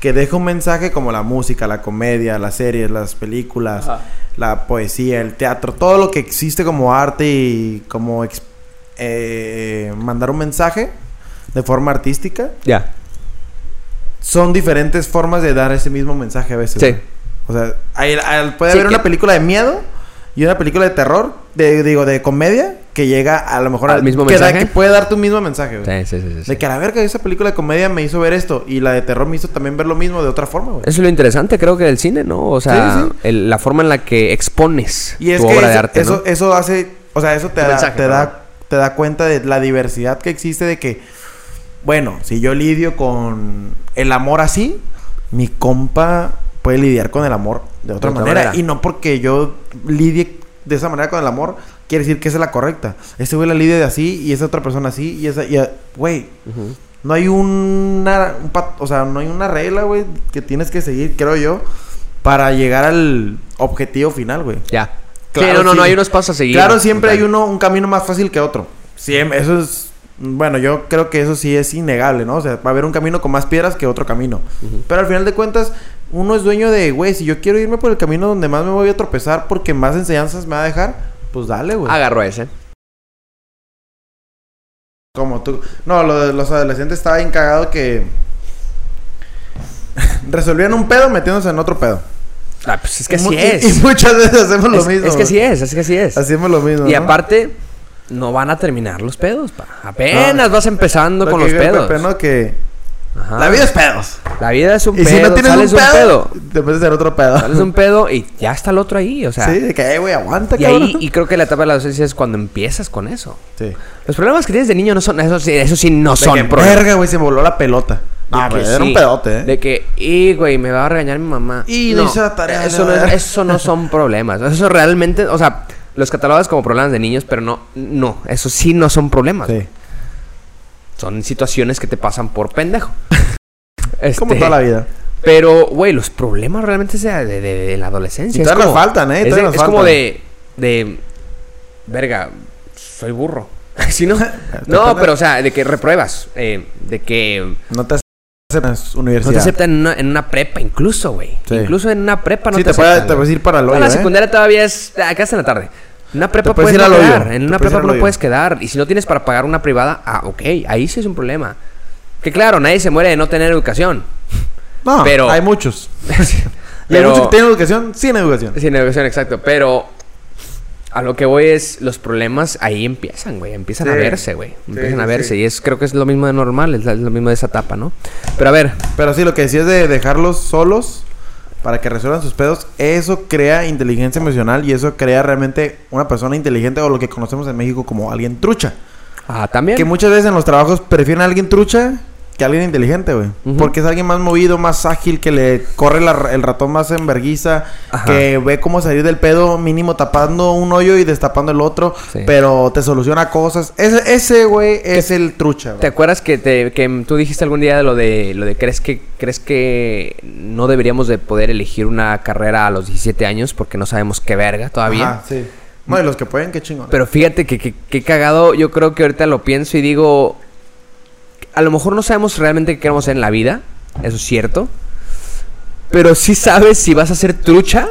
que deja un mensaje como la música, la comedia, las series, las películas, Ajá. la poesía, el teatro, todo lo que existe como arte y como eh, mandar un mensaje de forma artística, Ya. son diferentes formas de dar ese mismo mensaje a veces. Sí. O sea, hay- hay- puede Sí, haber que- una película de miedo y una película de terror, de, digo, de comedia, que llega a lo mejor ¿Al mismo que da- mensaje? que puede dar tu mismo mensaje, güey. Sí, sí, sí. De que a la verga, esa película de comedia me hizo ver esto. Y la de terror me hizo también ver lo mismo de otra forma, güey. Eso es lo interesante, creo que del cine, ¿no? O sea, Sí, sí. el- la forma en la que expones Y es tu que obra eso, de arte, eso, ¿no? eso hace... O sea, eso te, da, mensaje, te, da, te da cuenta de la diversidad que existe de que... Bueno, si yo lidio con el amor así, mi compa puede lidiar con el amor de otra, otra manera. manera. Y no porque yo lidie de esa manera con el amor, quiere decir que esa es la correcta. Este güey la lidia de así y esa otra persona así y esa... y Güey. No hay una, un pat- o sea, no hay una regla, güey, que tienes que seguir, creo yo, para llegar al objetivo final, güey. Ya. Claro, sí, no, no, no, hay unos pasos a seguir. Claro, siempre hay uno, un camino más fácil que otro. Siempre, eso es, bueno, yo creo que eso sí es innegable, ¿no? O sea, va a haber un camino con más piedras que otro camino. Pero al final de cuentas, uno es dueño de, güey, si yo quiero irme por el camino donde más me voy a tropezar porque más enseñanzas me va a dejar, pues dale, güey. Agarro ese. Como tú. No, lo de los adolescentes estaba bien cagado que. Resolvían un pedo metiéndose en otro pedo. Ah, pues es que Y así es. Y, muchas veces hacemos lo es, mismo. es que así es, es que así es. Hacemos lo mismo. Y ¿no? aparte, no van a terminar los pedos, pa. Apenas No. vas empezando Lo con que los pedos. Pepe, ¿no? Que Ajá. la vida es pedos. La vida es un Y pedo. si no tienes un de pedo, te metes en otro pedo. Sales un pedo y ya está el otro ahí, o sea. sí, de que, güey, aguanta, y cabrón. ahí, y creo que la etapa de la adolescencia es cuando empiezas con eso. Sí. Los problemas que tienes de niño no son, eso sí, eso sí no De son que, problemas. verga, güey, se voló la pelota. No, que güey, era un pedote, ¿eh? De que, y güey, me va a regañar mi mamá. Y no hice la tarea, Eso no, es- eso no son problemas. Eso realmente, o sea, los catalogas como problemas de niños, pero no, no, eso sí no son problemas. Sí. Son situaciones que te pasan por pendejo. Este, Como toda la vida. Pero, güey, los problemas realmente es de, de- de- de la adolescencia. Y Es todavía nos como- faltan, ¿eh? Es, nos es como de, de. Verga, soy burro. ¿Sí, no? no, pero, o sea, de que repruebas. eh, de que No te aceptas no universidad. te aceptan en una, en una prepa, incluso, güey. Sí. Incluso en una prepa no sí, te, te, aceptan, te güey. puedes ir para el No, la ¿eh? secundaria todavía es. Acá está en la tarde. Una prepa puedes puedes, no quedar. En una prepa no puedes quedar. Y si no tienes para pagar una privada, ah, ok. Ahí sí es un problema. Que claro, nadie se muere de no tener educación. No, Pero- hay muchos. Y hay muchos que tienen educación sin educación. Sin educación, exacto. Pero a lo que voy es, los problemas ahí empiezan, güey. Empiezan a verse, güey. Empiezan sí, a verse. sí. Y es, creo que es lo mismo de normal, es lo mismo de esa etapa, ¿no? Pero a ver, Pero sí, lo que decías de dejarlos solos para que resuelvan sus pedos, eso crea inteligencia emocional y eso crea realmente una persona inteligente o lo que conocemos en México como alguien trucha. Ah, también. Que muchas veces en los trabajos prefieren a alguien trucha que alguien inteligente, güey. Porque es alguien más movido, más ágil, que le corre la- el ratón más en verguiza, Ajá. que ve cómo salir del pedo mínimo tapando un hoyo y destapando el otro, Sí. pero te soluciona cosas. Ese, güey, es el trucha, ¿Te güey. acuerdas que, te, que tú dijiste algún día de lo de lo de crees que crees que no deberíamos de poder elegir una carrera a los 17 años porque no sabemos qué verga todavía? Ajá, sí. No, y los que pueden, qué chingón. Pero fíjate que, que, que cagado, yo creo que ahorita lo pienso y digo, a lo mejor no sabemos realmente qué queremos hacer en la vida, eso es cierto, pero sí sabes si vas a ser trucha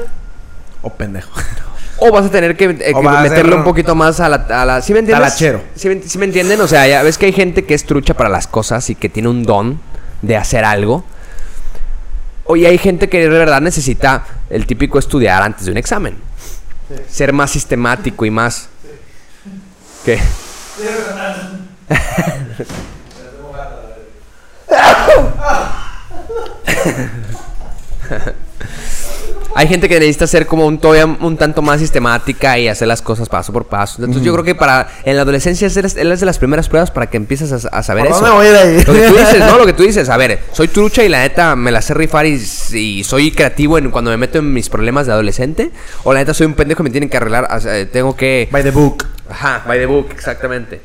o pendejo. o vas a tener que, eh, que meterle un poquito más a la... A la ¿Sí me entiendes? Talachero. ¿Sí, me- sí me entienden? O sea, ya ves que hay gente que es trucha para las cosas y que tiene un don de hacer algo. Oye, hay gente que de verdad necesita el típico estudiar antes de un examen. Ser más sistemático y más... ¿Qué? Hay gente que necesita ser como un todavía un tanto más sistemática y hacer las cosas paso por paso. Entonces yo creo que para en la adolescencia es, es de las primeras pruebas para que empieces a, a saber ¿Por eso. voy ahí? Lo que tú dices, ¿no? Lo que tú dices. A ver, soy trucha y la neta me la sé rifar y, y soy creativo en cuando me meto en mis problemas de adolescente. O la neta soy un pendejo y me tienen que arreglar. tengo que... By the book. Ajá, by the book, exactamente.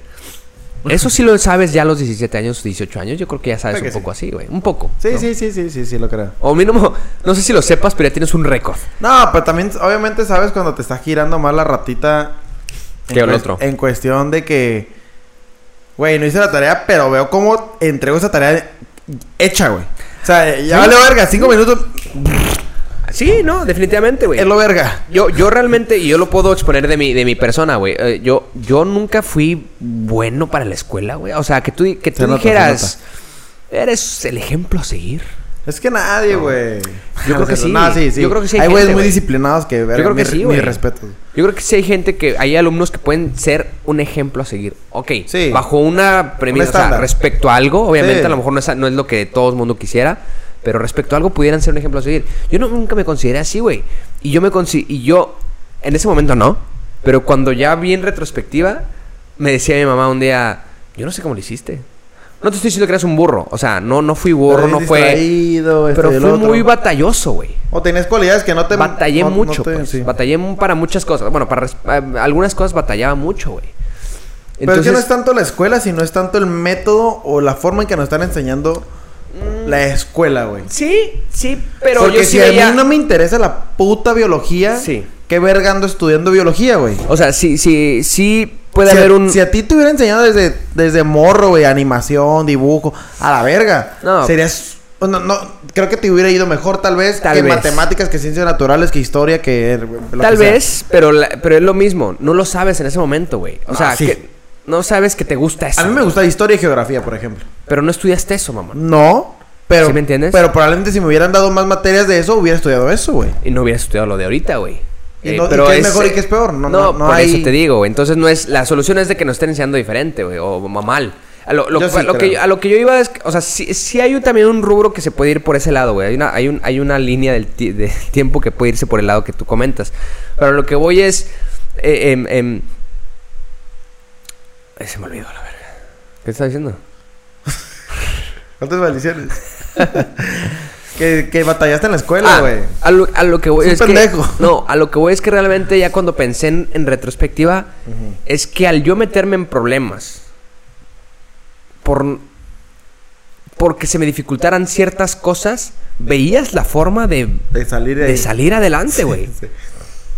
Eso sí lo sabes ya a los 17 años, 18 años. Yo creo que ya sabes Creo un poco así, güey. Un poco. Sí, ¿no? sí, sí, sí, sí, sí, lo creo. O mínimo, no sé si lo sepas, pero ya tienes un récord. No, pero también, obviamente, sabes cuando te está girando más la ratita. en Que el otro. En cuestión de que. Güey, no hice la tarea, pero veo cómo entrego esa tarea hecha, güey. O sea, ya vale verga, cinco minutos. Sí, no, definitivamente, güey. Es lo verga. Yo, yo realmente, y yo lo puedo exponer de mi, de mi persona, güey. eh, yo, yo nunca fui bueno para la escuela, güey. O sea, que tú, que tú nota, dijeras, eres el ejemplo a seguir. Es que nadie, güey. Yo creo que sí. No, sí, sí. Yo creo que sí hay güeyes muy disciplinados que, verga, creo que mi- sí, mi güey. respeto. Yo creo que sí hay gente que, hay alumnos que pueden ser un ejemplo a seguir. Ok, Sí. bajo una premisa, Un o sea, estándar. respecto a algo, obviamente Sí. a lo mejor no es, no es lo que todo el mundo quisiera, pero respecto a algo pudieran ser un ejemplo a seguir. Yo no- nunca me consideré así, güey. Y yo me consi- y yo, en ese momento no, pero cuando ya vi en retrospectiva, me decía mi mamá un día, yo no sé cómo lo hiciste. No te estoy diciendo que eres un burro, o sea, no, no fui burro, no fue... esto Pero otro. muy batalloso, güey. O tenías cualidades que no te... Batallé no- no mucho, te- pues. sí. Batallé para muchas cosas. Bueno, para eh, algunas cosas batallaba mucho, güey. Pero es que no es tanto la escuela, sino es tanto el método o la forma en que nos están enseñando la escuela, güey. Sí, sí, pero Porque yo sí si veía... a mí no me interesa la puta biología, Sí. ¿qué verga ando estudiando biología, güey? O sea, sí, sí, sí puede si, haber a, un... si a ti te hubiera enseñado desde, desde morro, güey, animación, dibujo, a la verga, No. serías... No, no, creo que te hubiera ido mejor tal vez Tal que vez. matemáticas, que ciencias naturales, que historia, que... lo Tal que sea. vez, pero, la- pero es lo mismo. No lo sabes en ese momento, güey. O Ah, sea, sí. que no sabes que te gusta eso. A mí me gusta historia y geografía, por ejemplo. Pero no estudiaste eso, mamá. No, pero... ¿Sí me entiendes? Pero probablemente si me hubieran dado más materias de eso, hubiera estudiado eso, güey. Y no hubieras estudiado lo de ahorita, güey. Eh, no- y qué es mejor y qué es peor. No- no- no por hay- eso te digo, güey. Entonces no es... La solución es de que nos estén enseñando diferente, güey. O ma- mal. A lo, lo- Yo sí a lo que, creo. a lo que yo iba es... O sea, sí, sí hay también un rubro que se puede ir por ese lado, güey. Hay una, hay, un, hay una línea del ti- de tiempo que puede irse por el lado que tú comentas. Pero lo que voy es... eh, ay, se me olvidó, la verga. ¿Qué estás diciendo? ¿Cuántas maldiciones? que, que batallaste en la escuela, Ah, güey. a, lo, a lo que voy Es es, un que no, a lo que voy es que realmente ya cuando pensé en, en retrospectiva es que al yo meterme en problemas por porque se me dificultaran ciertas cosas, veías la forma de, de salir de, salir adelante, güey. Sí.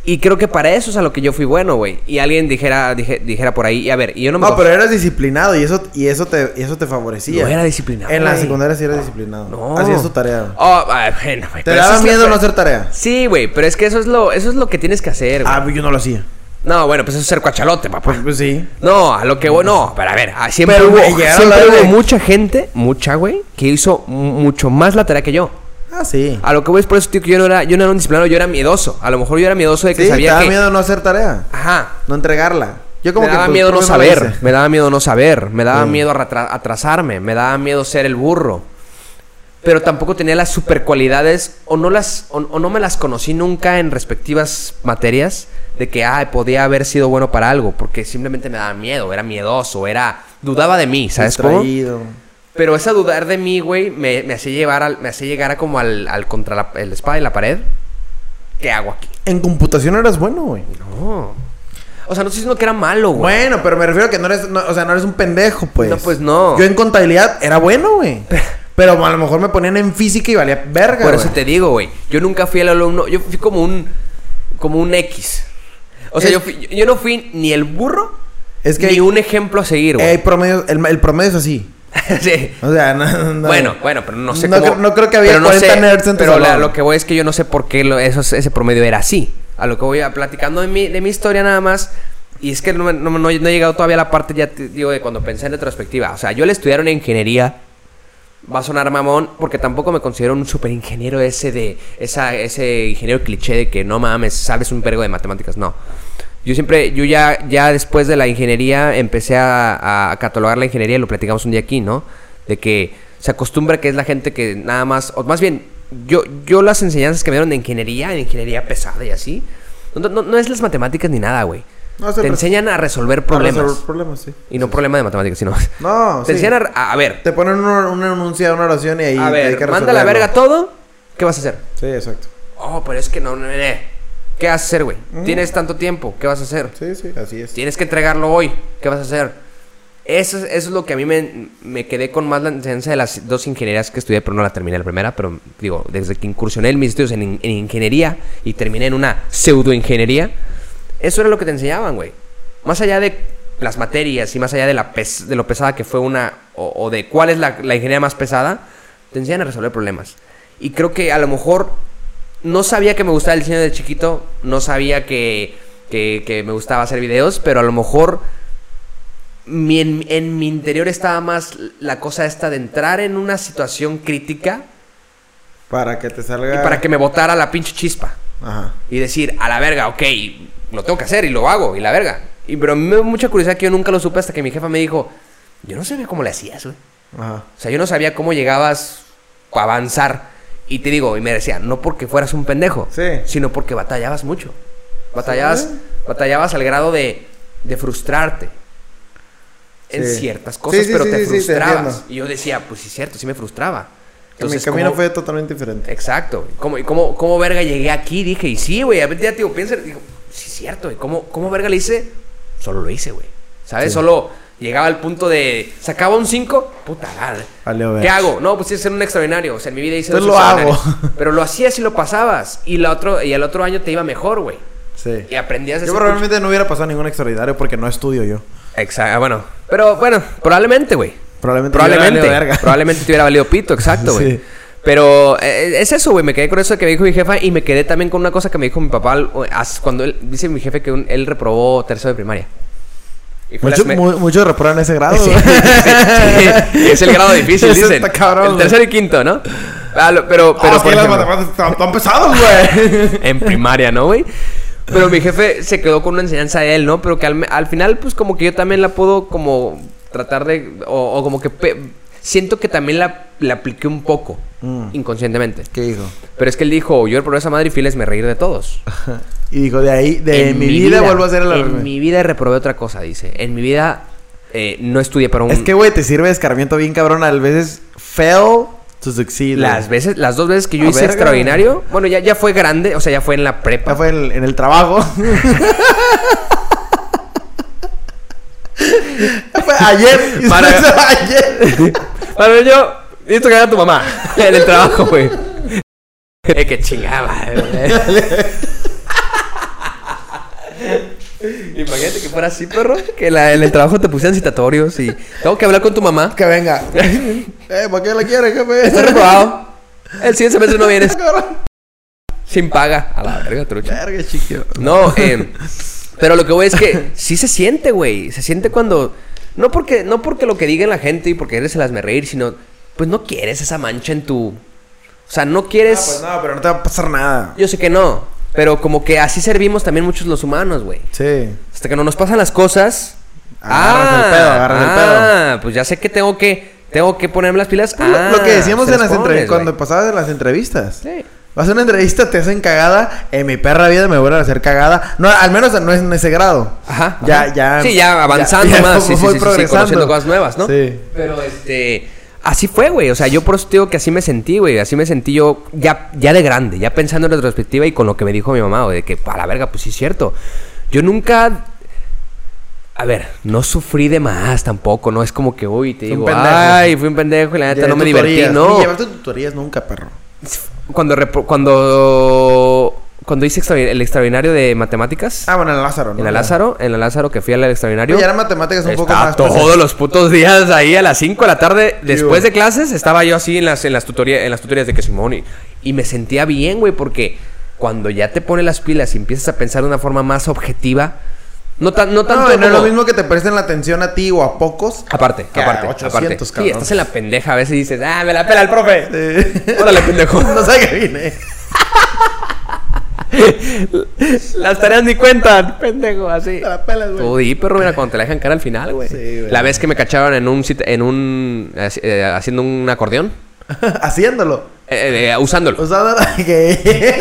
Y creo que para eso es a lo que yo fui bueno, güey. Y alguien dijera, dije- dijera por ahí, y a ver, y yo no me No, pero eras disciplinado y eso, y eso te, y eso te favorecía. no era disciplinado. En la secundaria sí eras disciplinado. No. Hacías tu tarea. Oh, bueno, güey, ¿Te pero daba es miedo no hacer tarea? Sí, güey, pero es que eso es lo, eso es lo que tienes que hacer, güey. Ah, yo no lo hacía. No, bueno, pues eso es ser cuachalote, papá. Pues, pues sí. No, a lo que voy, no, pero a ver, ah, siempre Pero, hubo, siempre hubo de- mucha gente, mucha, güey, que hizo mu- mucho más la tarea que yo. Ah, sí. A lo que voy es por eso, tío, que yo no era, yo no era un disciplinado, yo era miedoso. A lo mejor yo era miedoso de que Sí, te sabía daba que... miedo no hacer tarea. Ajá. No entregarla. Yo como me que daba miedo no saber, me daba miedo no saber, me daba Sí. miedo atrasarme, me daba miedo ser el burro. pero tampoco tenía las super cualidades o no las o, o no me las conocí nunca en respectivas materias de que ah, podía haber sido bueno para algo, porque simplemente me daba miedo, era miedoso, era dudaba de mí, ¿sabes cómo? Pero esa dudar de mí, güey, me, me hacía llevar al, me hacía llegar a como al, al contra la, el espada y la pared. ¿Qué hago aquí? En computación eras bueno, güey. No. O sea, no estoy diciendo que era malo, güey. Bueno, pero me refiero a que no eres, no, o sea, no eres un pendejo, pues. No, pues no. Yo en contabilidad era bueno, güey. Pero a lo mejor me ponían en física y valía verga, Por eso te digo, güey. Yo nunca fui el alumno. Yo fui como un. Como un X. O sea, Es- yo, fui- yo no fui ni el burro. Es que ni hay- un ejemplo a seguir, güey. hay promedio, el, el promedio es así. sí. O sea, no, no- Bueno, bueno, pero no sé No cómo. no creo que había pero no 40 sé- nerds en tu Pero la- lo que voy es que yo no sé por qué lo- ese promedio era así. A lo que voy a platicando de mi, de mi historia nada más. Y es que no, no, he llegado todavía a la parte, ya te digo, de cuando pensé en retrospectiva. O sea, yo le estudiaron ingeniería. Va a sonar mamón, porque tampoco me considero un super ingeniero ese de. Esa, ese ingeniero cliché de que no mames, sabes un pergo de matemáticas. No. Yo siempre, yo ya, ya después de la ingeniería empecé a, a catalogar la ingeniería, y lo platicamos un día aquí, ¿no? De que se acostumbra que es la gente que nada más, o más bien, yo, yo las enseñanzas que me dieron de ingeniería, en ingeniería pesada y así, no, no, no es las matemáticas ni nada, güey. No, Te enseñan a resolver A problemas. resolver problemas, sí. Y no problemas de matemáticas, sino... No, Te sí. enseñan a, a- a ver, Te ponen una, una enunciado, una oración y ahí a hay ver, que manda la verga todo, ¿qué vas a hacer? Sí, exacto. Oh, pero es que no, no, no, no. ¿Qué vas a hacer, güey? Tienes tanto tiempo, ¿qué vas a hacer? Sí, sí, así es. Tienes que entregarlo hoy. ¿Qué vas a hacer? Eso, es- eso es lo que a mí me, me quedé con más la enseñanza de las dos ingenierías que estudié, pero no la terminé la primera. Pero digo, desde que incursioné en mis estudios en, en ingeniería y terminé en una pseudoingeniería, eso era lo que te enseñaban, güey. Más allá de las materias y más allá de, la pes- de lo pesada que fue una, o, o de cuál es la, la ingeniería más pesada, te enseñan a resolver problemas. Y creo que a lo mejor no sabía que me gustaba el diseño de chiquito, no sabía que, que, que me gustaba hacer videos, pero a lo mejor mi- en, en mi interior estaba más la cosa esta de entrar en una situación crítica Para que te salga. y para que me botara la pinche chispa. Ajá. Y decir, a la verga, ok, lo tengo que hacer y lo hago, y la verga. Y pero a mí me da mucha curiosidad que yo nunca lo supe hasta que mi jefa me dijo, yo no sabía cómo le hacías, güey. Ajá. O sea, yo no sabía cómo llegabas a avanzar. Y te digo, y me decía, no porque fueras un pendejo, Sí. sino porque batallabas mucho. Batallabas, Sí. batallabas al grado de, de frustrarte en Sí. ciertas cosas, pero te frustrabas. y yo decía, pues sí, es cierto, sí me frustraba. Que mi Entonces, camino ¿cómo- fue totalmente diferente. Exacto. ¿Cómo, y cómo, cómo verga llegué aquí? Dije, y sí, güey. A ver, ya, tío, piensa. Digo, sí, es cierto, güey. ¿Cómo, ¿Cómo verga le hice? Solo lo hice, güey. ¿Sabes? Solo llegaba al punto de. Sacaba un 5, puta madre. ¿Qué hago? No, pues sí, ser un extraordinario. O sea, en mi vida hice Entonces dos lo hago. Pero lo hacías y lo pasabas. Y, la otro, y el otro año te iba mejor, güey. Sí. Y aprendías de Yo probablemente no hubiera pasado ningún extraordinario porque no estudio yo. Exacto, bueno. Pero bueno, probablemente, güey. Probablemente me hubiera Probablemente. valido verga. Probablemente te hubiera valido pito, exacto, güey. Sí. Pero eh, es eso, güey. Me quedé con eso que me dijo mi jefa y me quedé también con una cosa que me dijo mi papá al- cuando él, dice mi jefe que un- él reprobó tercero de primaria. Fue Mucho- Muchos reprueban ese grado. Sí, güey. sí, sí. es el grado difícil, Eso dicen. está cabrón, el tercero y quinto, ¿no? Ah, pero, pero, Pero por las matemáticas están, pesados, güey. en primaria, ¿no, güey? Pero mi jefe se quedó con una enseñanza de él, ¿no? Pero que al, al final, pues como que yo también la puedo como tratar de... O, o como que... siento que también la, la apliqué un poco, Mm. inconscientemente. ¿Qué hizo? Pero es que él dijo, yo el progreso madre y fiel es me reír de todos. Y dijo, de ahí, de En mi, vida, vuelvo a hacer el En mi vida reprobé otra cosa, dice. En mi vida eh, no estudié para un... Es que, güey, te sirve de escarmiento bien cabrón. A veces fail to succeed. Las güey. veces, las dos veces que yo A hice verga. extraordinario, bueno, ya, ya fue grande, o sea, ya fue en la prepa. Ya fue en, en el trabajo. fue ayer. Para- ayer. Bueno, yo necesito que haga tu mamá en el trabajo, güey. Eh, que chingaba. Imagínate que fuera así, perro. Que la- en el trabajo te pusieran citatorios y tengo que hablar con tu mamá. Que venga. eh, ¿para qué la quieres, jefe? Está reprobado. El siguiente semestre no vienes. Sin paga. A la verga, trucha. Verga, chiquillo. No, eh, pero lo que voy es que sí se siente, güey. Se siente cuando. No porque, no porque lo que diga la gente y porque eres el hazme reír, sino. Pues no quieres esa mancha en tu. O sea, no quieres. Ah, pues no, pero no te va a pasar nada. Yo sé que no. Pero como que así servimos también muchos los humanos, güey. Sí. Hasta que no nos pasan las cosas. Agarras el pedo, agarras el ah, pues ya sé que tengo que. Tengo que ponerme las pilas. Lo- Ah, lo que decíamos se en las pones, cuando pasabas en las entrevistas. Sí. Vas a una entrevista, te hacen cagada, en mi perra vida me vuelven a hacer cagada. No, al menos no es en ese grado. Ajá. Ya, ajá. ya. Sí, ya avanzando ya más. voy Sí, sí, sí, sí, sí, progresando. conociendo cosas nuevas, ¿no? Sí. Pero este. Así fue, güey. O sea, yo por eso te digo que así me sentí, güey. Así me sentí yo ya, ya de grande, ya pensando en retrospectiva y con lo que me dijo mi mamá, güey, de que a la verga, pues sí es cierto. Yo nunca. A ver, no sufrí de más tampoco, no es como que, uy, te Fui digo, pendejo. ay, fui un pendejo y la neta no me divertí, tutorías. no. Ni llevaste tutorías nunca, perro. Cuando, cuando, cuando hice extraordi- el extraordinario de matemáticas, Ah, bueno, en el Lázaro, ¿no? en la Lázaro, en la Lázaro que fui al extraordinario. Oye, era matemáticas un poco más. todos los putos días ahí a las 5 de la tarde, después de clases, estaba yo así en las, en las, tutorías, en las tutorías de que Simón y, y me sentía bien, güey, porque cuando ya te pones las pilas y empiezas a pensar de una forma más objetiva, no, tan, no tanto No, no es lo mismo que te presten la atención a ti o a pocos. Aparte, que a aparte, 800, aparte. Sí, estás en la pendeja a veces y dices, ah, me la pela el profe. Sí. Órale, pendejo. no sé qué vine. Las tareas ni cuentan, pendejo, así. Te la pelas, güey. Tú di, perro, mira, cuando te la dejan cara al final, güey. Sí, güey. La vez que me cacharon en un en un eh, haciendo un acordeón, Haciéndolo. eh, eh, usándolo. O sea, que.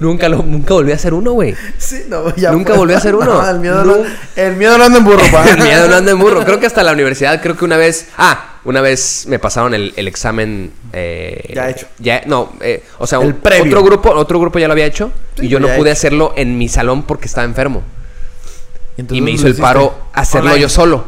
Nunca lo nunca volví a hacer uno, güey. sí, no, ya Nunca fue. volví a hacer uno. No, el miedo No. El miedo no anda en burro, pa. El miedo no anda en burro. Creo que hasta la universidad, creo que una vez. Ah, una vez me pasaron el, el examen. eh, Ya hecho. Ya, no, eh, o sea, El un- previo. otro grupo, otro grupo ya lo había hecho. Sí, y yo no pude hecho. hacerlo en mi salón porque estaba enfermo. Entonces, y me ¿dónde hizo el paro hacerlo Online. yo solo.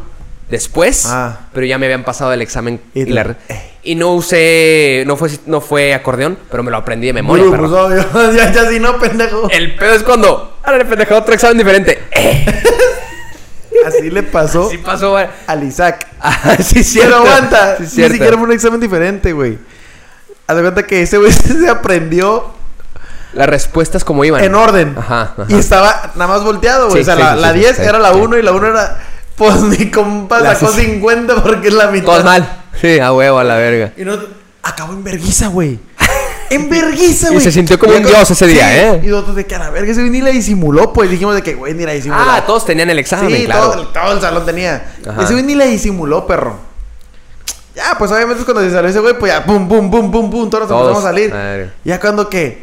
Después, Ah. pero ya me habían pasado el examen Y la- eh. Y no usé, no fue, no fue acordeón, pero me lo aprendí de memoria, perro. pues, obvio. ya, ya, si no, pendejo. El pedo es cuando, ahora pendejo, otro examen diferente. Eh, Así le pasó sí pasó, güey. al Isaac. Ah, sí, Pero cierto. aguanta. Sí, Ni cierto. siquiera fue un examen diferente, güey. Haz de cuenta que ese güey se aprendió Las respuestas como iban. en orden. Ajá, ajá. Y estaba nada más volteado, güey. Sí, o sea, sí, la, sí, la sí, 10 sí, era la sí. 1 y la 1 era. Pues mi compa La sacó sí, sí. 50 porque es la mitad. Todos mal. Sí, a huevo, a la verga. Y no. Acabó en verguiza, güey. En verguiza, Y güey. se sintió como Y un dios ese día, sí, ¿eh? Y nosotros de que a la verga ese güey ni la disimuló, pues. Dijimos de que, güey, ni la disimuló. Ah, todos tenían el examen, Sí, claro. todo, todo el salón tenía. Ajá. Ese güey ni la disimuló, perro. Ya, pues obviamente cuando se salió ese güey, pues ya, pum, pum, pum, pum, pum, todos nos Todos. empezamos a salir. Madre. Ya cuando que,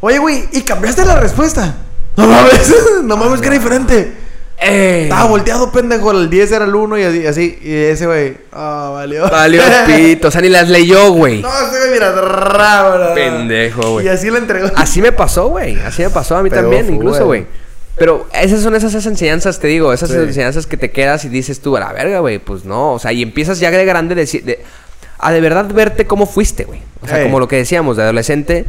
oye, güey, ¿y cambiaste la respuesta? No mames, no mames que era diferente. ¡Eh! Estaba volteado, pendejo, el 10 era el 1 y así, y ese güey, ah, valió. Valió pito. O sea, ni las leyó, güey. No, ese güey, mira, rara. Pendejo, güey. Y así la entregó. Así me pasó, güey. Así me pasó a mí Pero también, fue, incluso, güey. Pero esas son esas, esas enseñanzas, te digo, esas Sí. enseñanzas que te quedas y dices tú, a la verga, güey, pues no. O sea, y empiezas ya de grande deci- de- a de verdad verte cómo fuiste, güey. O sea, como lo que decíamos, de adolescente.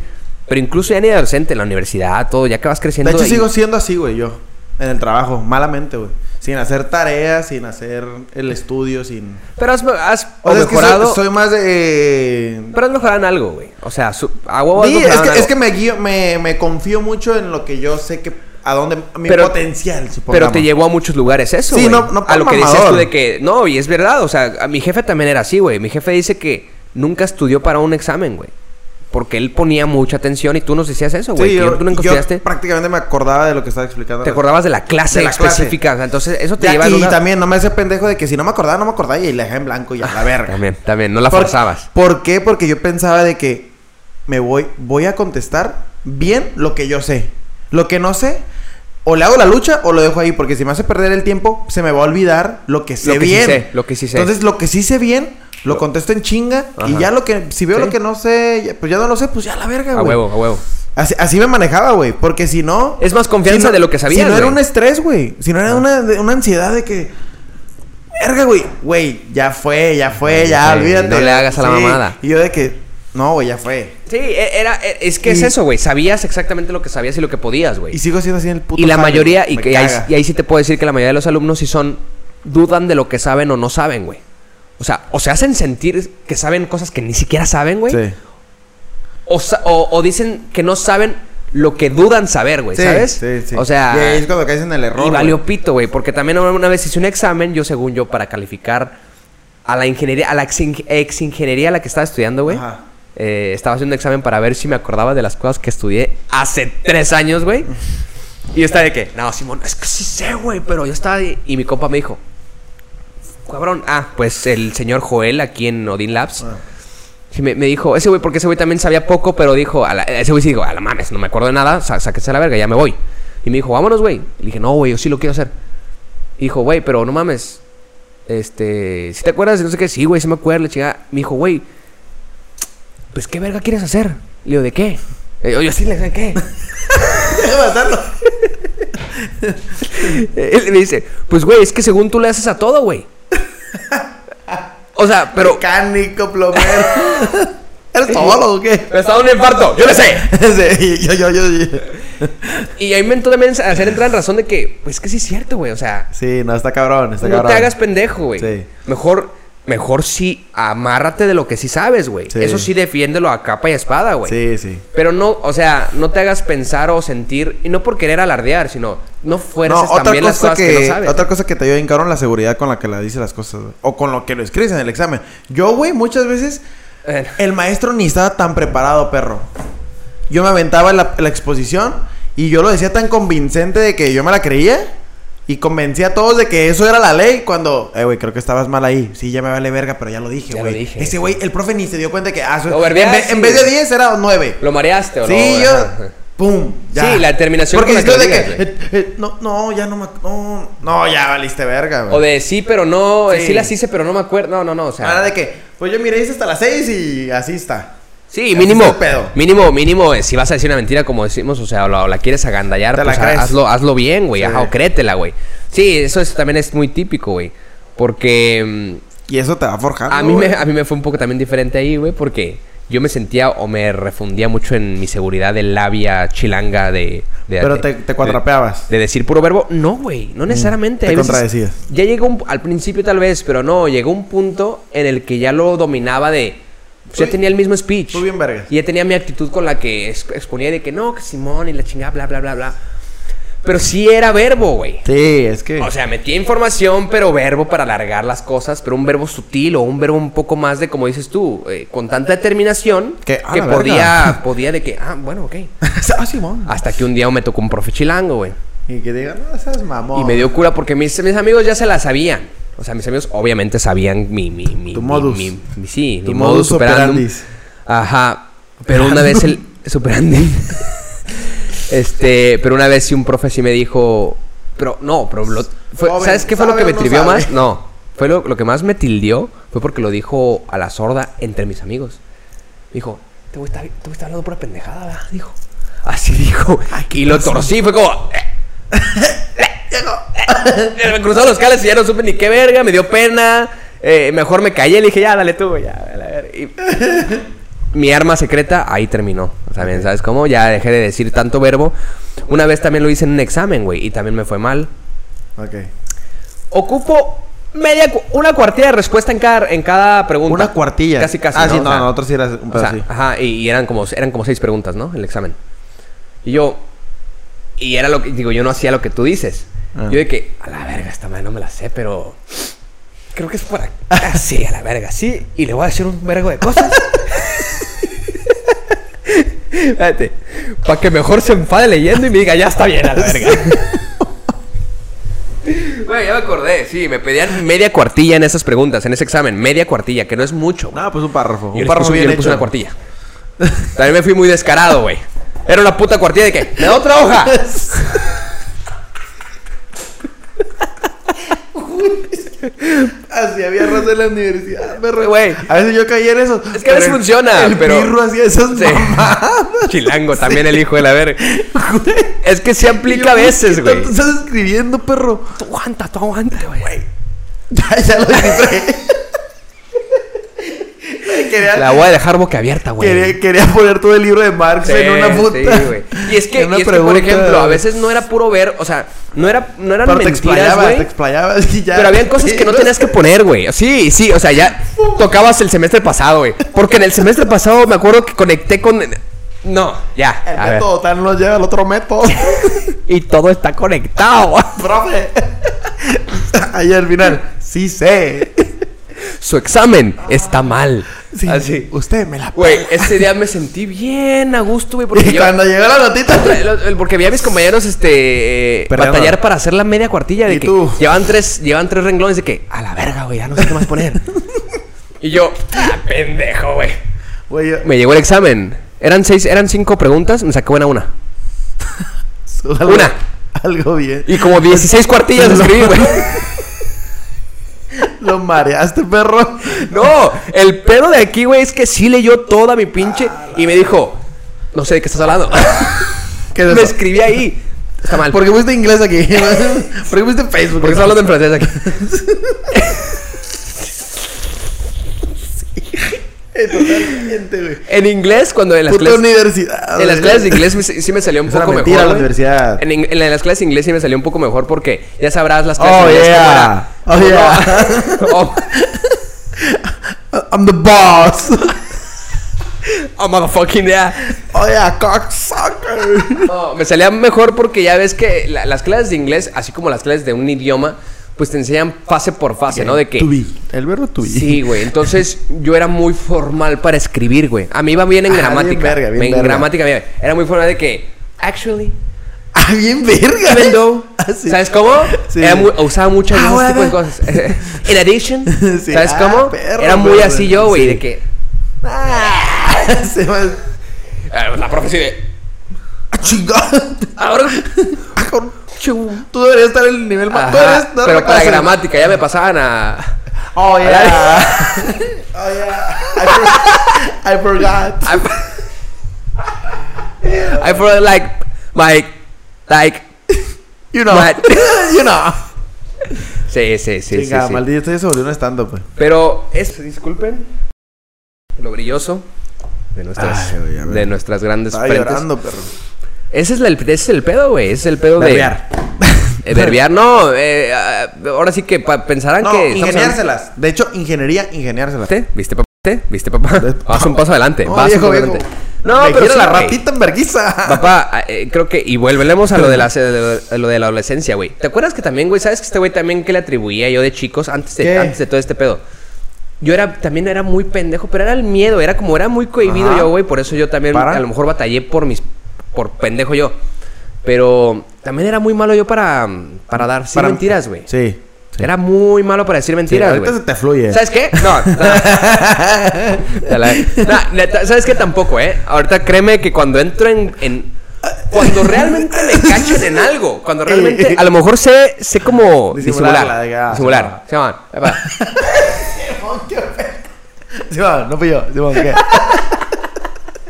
Pero incluso ya ni de adolescente, en la universidad, todo, ya que vas creciendo. De hecho, sigo siendo así, güey, yo. En el trabajo, malamente, güey. Sin hacer tareas, sin hacer el estudio, sin... Pero has, has O sea, es que mejorado. soy, soy más de... Pero has mejorado en algo, güey. O sea, su, a huevo Sí, es que, es que me guío, me, me confío mucho en lo que yo sé que... A dónde... Mi Pero- potencial, Pero supongamos. te llevó a muchos lugares eso, Sí, güey. no- no A lo que dices tú de que... No, y es verdad. O sea, a mi jefe también era así, güey. Mi jefe dice que nunca estudió para un examen, güey. Porque él ponía mucha atención y tú nos decías eso, güey. Sí, yo, tú nunca yo prácticamente me acordaba de lo que estaba explicando. Te acordabas de la clase De la clase. específica. O sea, entonces, eso te Ya, lleva a y una- también no me hace pendejo de que si no me acordaba, no me acordaba y la dejé en blanco y a la verga. También, también. No la Por- forzabas. ¿Por qué? Porque yo pensaba de que me voy, voy a contestar bien lo que yo sé. Lo que no sé, o le hago la lucha o lo dejo ahí. Porque si me hace perder el tiempo, se me va a olvidar lo que sé Lo que sí bien. sé, lo que sí sé. Entonces, lo que sí sé bien, lo contesto en chinga. Y ya lo que, si veo Sí. lo que no sé, pues ya no lo sé, pues ya la verga, A güey. huevo, a huevo. Así, así me manejaba, güey. Porque si no. Es más confianza si no- de lo que sabías, Si no era un estrés, güey. Si no era una, de- una ansiedad de que. Verga, güey. Güey, ya fue, ya fue, ya, olvídate. no le hagas a la mamada. Y yo de que. No, güey, ya fue. Sí, e- era, e- es que Y- es eso, güey. Sabías exactamente lo que sabías y lo que podías, güey. Y sigo siendo así en el puto. Y la mayoría, y, que ahí, y ahí sí te puedo decir que la mayoría de los alumnos sí son, dudan de lo que saben o no saben, güey. O sea, o se hacen sentir que saben cosas que ni siquiera saben, güey. Sí. O, o- o dicen que no saben lo que dudan saber, güey, Sí, ¿sabes? sí, sí. O sea, Y es cuando caes en el error. y valió güey. pito, güey. Porque también una vez hice un examen, yo según yo, para calificar a la ingeniería, a la ex, ex ingeniería a la que estaba estudiando, güey. Ajá. Eh, estaba haciendo un examen para ver si me acordaba de las cosas que estudié hace tres años, güey. Y yo estaba de que, no, Simón, es que sí sé, güey, pero yo estaba. ahí". Y mi compa me dijo, cabrón. Ah, pues el señor Joel aquí en Odin Labs. Ah. Sí, me, me dijo, ese güey, porque ese güey también sabía poco, pero dijo, a la- ese güey sí dijo, a la mames, no me acuerdo de nada, sá- sáquese a la verga, ya me voy. Y me dijo, vámonos, güey. Y le dije, no, güey, yo sí lo quiero hacer. Y dijo, güey, pero no mames. Este, si te acuerdas no sé qué, sí, güey, sí me acuerdo, la chingada. Me dijo, güey, pues qué verga quieres hacer. Le digo, ¿de qué? Yo, yo sí le sé qué. Déjame matarlo. Él me dice, pues güey, es que según tú le haces a todo, güey. O sea, pero. Mecánico, plomero. ¿Eres todo o qué? Me está dando un infarto, yo le sé. Sí, yo, yo, yo, yo. Y ahí me también hacer entrar en razón de que, pues que sí es cierto, güey. O sea, Sí, no, está cabrón, está no cabrón. te hagas pendejo, güey. Sí. Mejor, mejor sí, amárrate de lo que sí sabes, güey. Sí. Eso sí, defiéndelo a capa y espada, güey. Sí, sí. Pero no, o sea, no te hagas pensar o sentir, y no por querer alardear, sino no No, fuerces otra también las cosa cosas que, que, no sabes. otra cosa que te ayuda en la seguridad con la que la dice las cosas, güey. O con lo que lo escribes en el examen. Yo, güey, muchas veces el maestro ni estaba tan preparado, perro. Yo me aventaba la, la exposición y yo lo decía tan convincente de que yo me la creía y convencía a todos de que eso era la ley cuando, eh, güey, creo que estabas mal ahí. Sí, ya me vale verga, pero ya lo dije, güey. Ese güey, el profe ni se dio cuenta de que, ah, en, vez- en vez de güey. 10 era 9. ¿Lo mareaste o no? Sí, yo. Ajá. ¡Pum! Ya. Sí, la determinación Porque con la que de que. eh, eh, no, no, ya no me. No, no, ya valiste verga, güey. O de sí, pero no, sí. Sí. las hice, pero no me acuerdo. No, no, no, o sea. Ahora de que, pues yo miré hice hasta las 6 y así está. Sí, mínimo. Mínimo, mínimo, eh, si vas a decir una mentira, como decimos, o sea, o la, o la quieres agandallar, Te la pues ha- crees. hazlo, hazlo bien, güey. Sí. Ajá, o créetela, güey. Sí, eso es- también es muy típico, güey. Porque mm, Y eso te va forjando. a, mí güey. me, a mí me fue un poco también diferente ahí, güey, porque yo me sentía o me refundía mucho en mi seguridad de labia chilanga de... de Pero de- te, te cuatrapeabas. de decir puro verbo. No, güey, no necesariamente. Mm, te Hay veces- contradecías. Ya llegó un- al principio tal vez, pero no, llegó un punto en el que ya lo dominaba de... pues, ya tenía el mismo speech. tú bien vergas. Y ya tenía mi actitud con la que ex- exponía de que no, que Simón y la chingada, bla, bla, bla, bla. Pero sí era verbo, güey. Sí, es que. O sea, metía información, pero verbo para alargar las cosas, pero un verbo sutil o un verbo un poco más de, como dices tú, eh, con tanta determinación Que, que, a la podía, podía de que, ah, bueno, ok. ah, Simón. Hasta que un día me tocó un profe chilango, güey. Y que digan, no, seas mamón. Y me dio cura porque mis, mis amigos ya se la sabían. O sea, mis amigos obviamente sabían mi... mi, mi Tu mi- modus. mi- mi- sí, Tu mi modus modus. Ajá. Pero una vez el... Superandi. este... Pero una vez sí un profe sí me dijo... Pero no, pero... lo- fue- Joven, ¿Sabes qué fue lo ¿sabe que me no trivió sabe? más? No. Fue lo, lo que más me tildió fue porque lo dijo a la sorda entre mis amigos. Me dijo, te voy a estar, te voy a estar hablando pura pendejada, ¿verdad? Dijo. Así dijo. y lo torcí, fue como... me cruzaron los cables y ya no supe ni qué verga, me dio pena. eh, mejor me callé, le dije, ya, dale tú, ya, a. Y mi arma secreta ahí terminó. También, ¿sabes cómo? Ya dejé de decir tanto verbo. Una vez también lo hice en un examen, güey, y también me fue mal. Ok. Ocupo media, cu- una cuartilla de respuesta en cada, en cada pregunta. Una cuartilla. Casi, casi. Ah, ¿no? sí, O no, nosotros sí era un o pedo sea, así. ajá, y, y eran como eran como seis preguntas, ¿no? El examen. Y yo y era lo que digo, yo no hacía lo que tú dices. Ah. Yo de que a la verga esta madre no me la sé, pero creo que es por. Ah, sí, a la verga, sí, y le voy a decir un vergo de cosas. Espérate, para que mejor se enfade leyendo y me diga, ya está bien a la verga. Güey, ya me acordé, sí, me pedían media cuartilla en esas preguntas, en ese examen, media cuartilla, que no es mucho. No, pues un párrafo. Yo un párrafo bien hecho. una cuartilla. También me fui muy descarado, güey. Era una puta cuartilla de que, ¿me da otra hoja? Así había raza en la universidad, perro. Güey. A veces yo caí en eso. Es que a veces el- funciona, el pero- pirro hacía esas Sí. Chilango, también el hijo de la verga. Es que se aplica a veces, ¿qué güey. estás escribiendo, perro? Tú aguanta, tú aguanta, güey. Ya, ya lo descifré. quería, La voy a dejar boca abierta, güey. quería, quería poner todo el libro de Marx Sí, en una puta. sí, güey. Y es que, en una y es que, por ejemplo, a veces no era puro ver, o sea, no era, no eran Pero te mentiras, explayabas, te explayabas y ya. Pero habían cosas que no tenías que poner, güey. Sí, sí, o sea, ya tocabas el semestre pasado, güey. Porque en el semestre pasado me acuerdo que conecté con. No, ya. El A ver. método tal nos lleva al otro método. Y todo está conectado. Profe. Ahí al final. Sí sé. Su examen está mal. Sí, Así. Usted me la Güey, ese día me sentí bien a gusto, güey, porque Y yo... cuando llegó la notita. Porque vi a mis compañeros este eh, batallar para hacer la media cuartilla de ¿Y que tú? llevan tres, llevan tres renglones de que a la verga, güey, ya no sé qué más poner. y yo, ah, pendejo, güey. Yo- Me llegó el examen. Eran seis, eran cinco preguntas, me saqué buena una. Una. Algo bien. Y como 16 cuartillas escribí, güey. Lo mareaste, perro. No, el pedo de aquí, güey, es que sí leyó toda mi pinche y me dijo, no sé de qué estás hablando. ¿Qué es me escribí ahí. Está mal. ¿Por qué fuiste inglés aquí? ¿Por qué fuiste Facebook? Porque estás hablando en francés aquí. Eh, Totalmente, güey. En inglés, cuando en las Puta clases... universidad. En las güey. clases de inglés me- sí me salió un Es poco mentira mejor. la universidad. En, en las clases de inglés sí me salió un poco mejor porque ya sabrás las clases Oh, de inglés yeah. Oh, yeah. oh, I'm the boss. oh, motherfucking yeah. Oh, yeah, cocksucker. No, me salía mejor porque ya ves que la- las clases de inglés, así como las clases de un idioma, pues te enseñan fase por fase, ¿no? De que... To be. El verbo to be. Sí, güey. Entonces yo era muy formal para escribir, güey. A mí iba bien en Ah, bien gramática. verga, bien en verga. gramática bien. Era muy formal de que, actually, Ah, bien verga. even though, Ah, sí. ¿sabes cómo? Sí. Era muy- usaba muchas Ah, ese tipo de cosas. In addition, Sí. ¿sabes Ah, cómo? perro, era muy perro. así yo, güey, de que Se va. eh, la profecía de Ah, chingada. ahora Ah. Tú deberías estar en el nivel más. Pero la para clase. gramática ya me pasaban a Oh, yeah. oh, yeah. I, for- I forgot. I, I feel like my like You know. What? you know. sí, sí, sí, Chinga, sí. maldito, se volvió un stand-up, pues. Pero es, disculpen, lo brilloso de nuestras, Ay, de nuestras grandes Estaba frentes. llorando, perro. Ese es, el, ese es el pedo, güey. Ese es el pedo de... Eh, verbear, no. eh, ah, ahora sí que pensarán No, que... ingeniárselas. De hecho, ingeniería, ingeniárselas. ¿Viste? ¿Viste, papá? ¿Viste? ¿Viste, papá? Vas un paso adelante. No, vas viejo, un paso viejo. adelante. No, Me pero la ratita en verguiza. Papá, ah, eh, creo que... Y volvemos a lo de la, lo de la adolescencia, güey. ¿Te acuerdas que también, güey? ¿Sabes que este güey también que le atribuía yo de chicos antes de, ¿Qué? antes de todo este pedo? Yo era, también era muy pendejo, pero era el miedo, era como, era muy cohibido Ajá. yo, güey, por eso yo también ¿Para? a lo mejor batallé por mis, por pendejo yo. Pero también era muy malo yo para, para dar sí, Para- mentiras, güey. Sí. sí. Era muy malo para decir Sí, mentiras, ahorita güey. se te fluye. ¿Sabes qué? No. no. ¿Sabes qué? Tampoco, ¿eh? Ahorita créeme que cuando entro en... en- cuando realmente me cachen en algo, cuando realmente... A lo mejor sé, sé como disimular. que, ah, Disimular. Se llaman. Simón, no fui yo. Simón, ¿qué?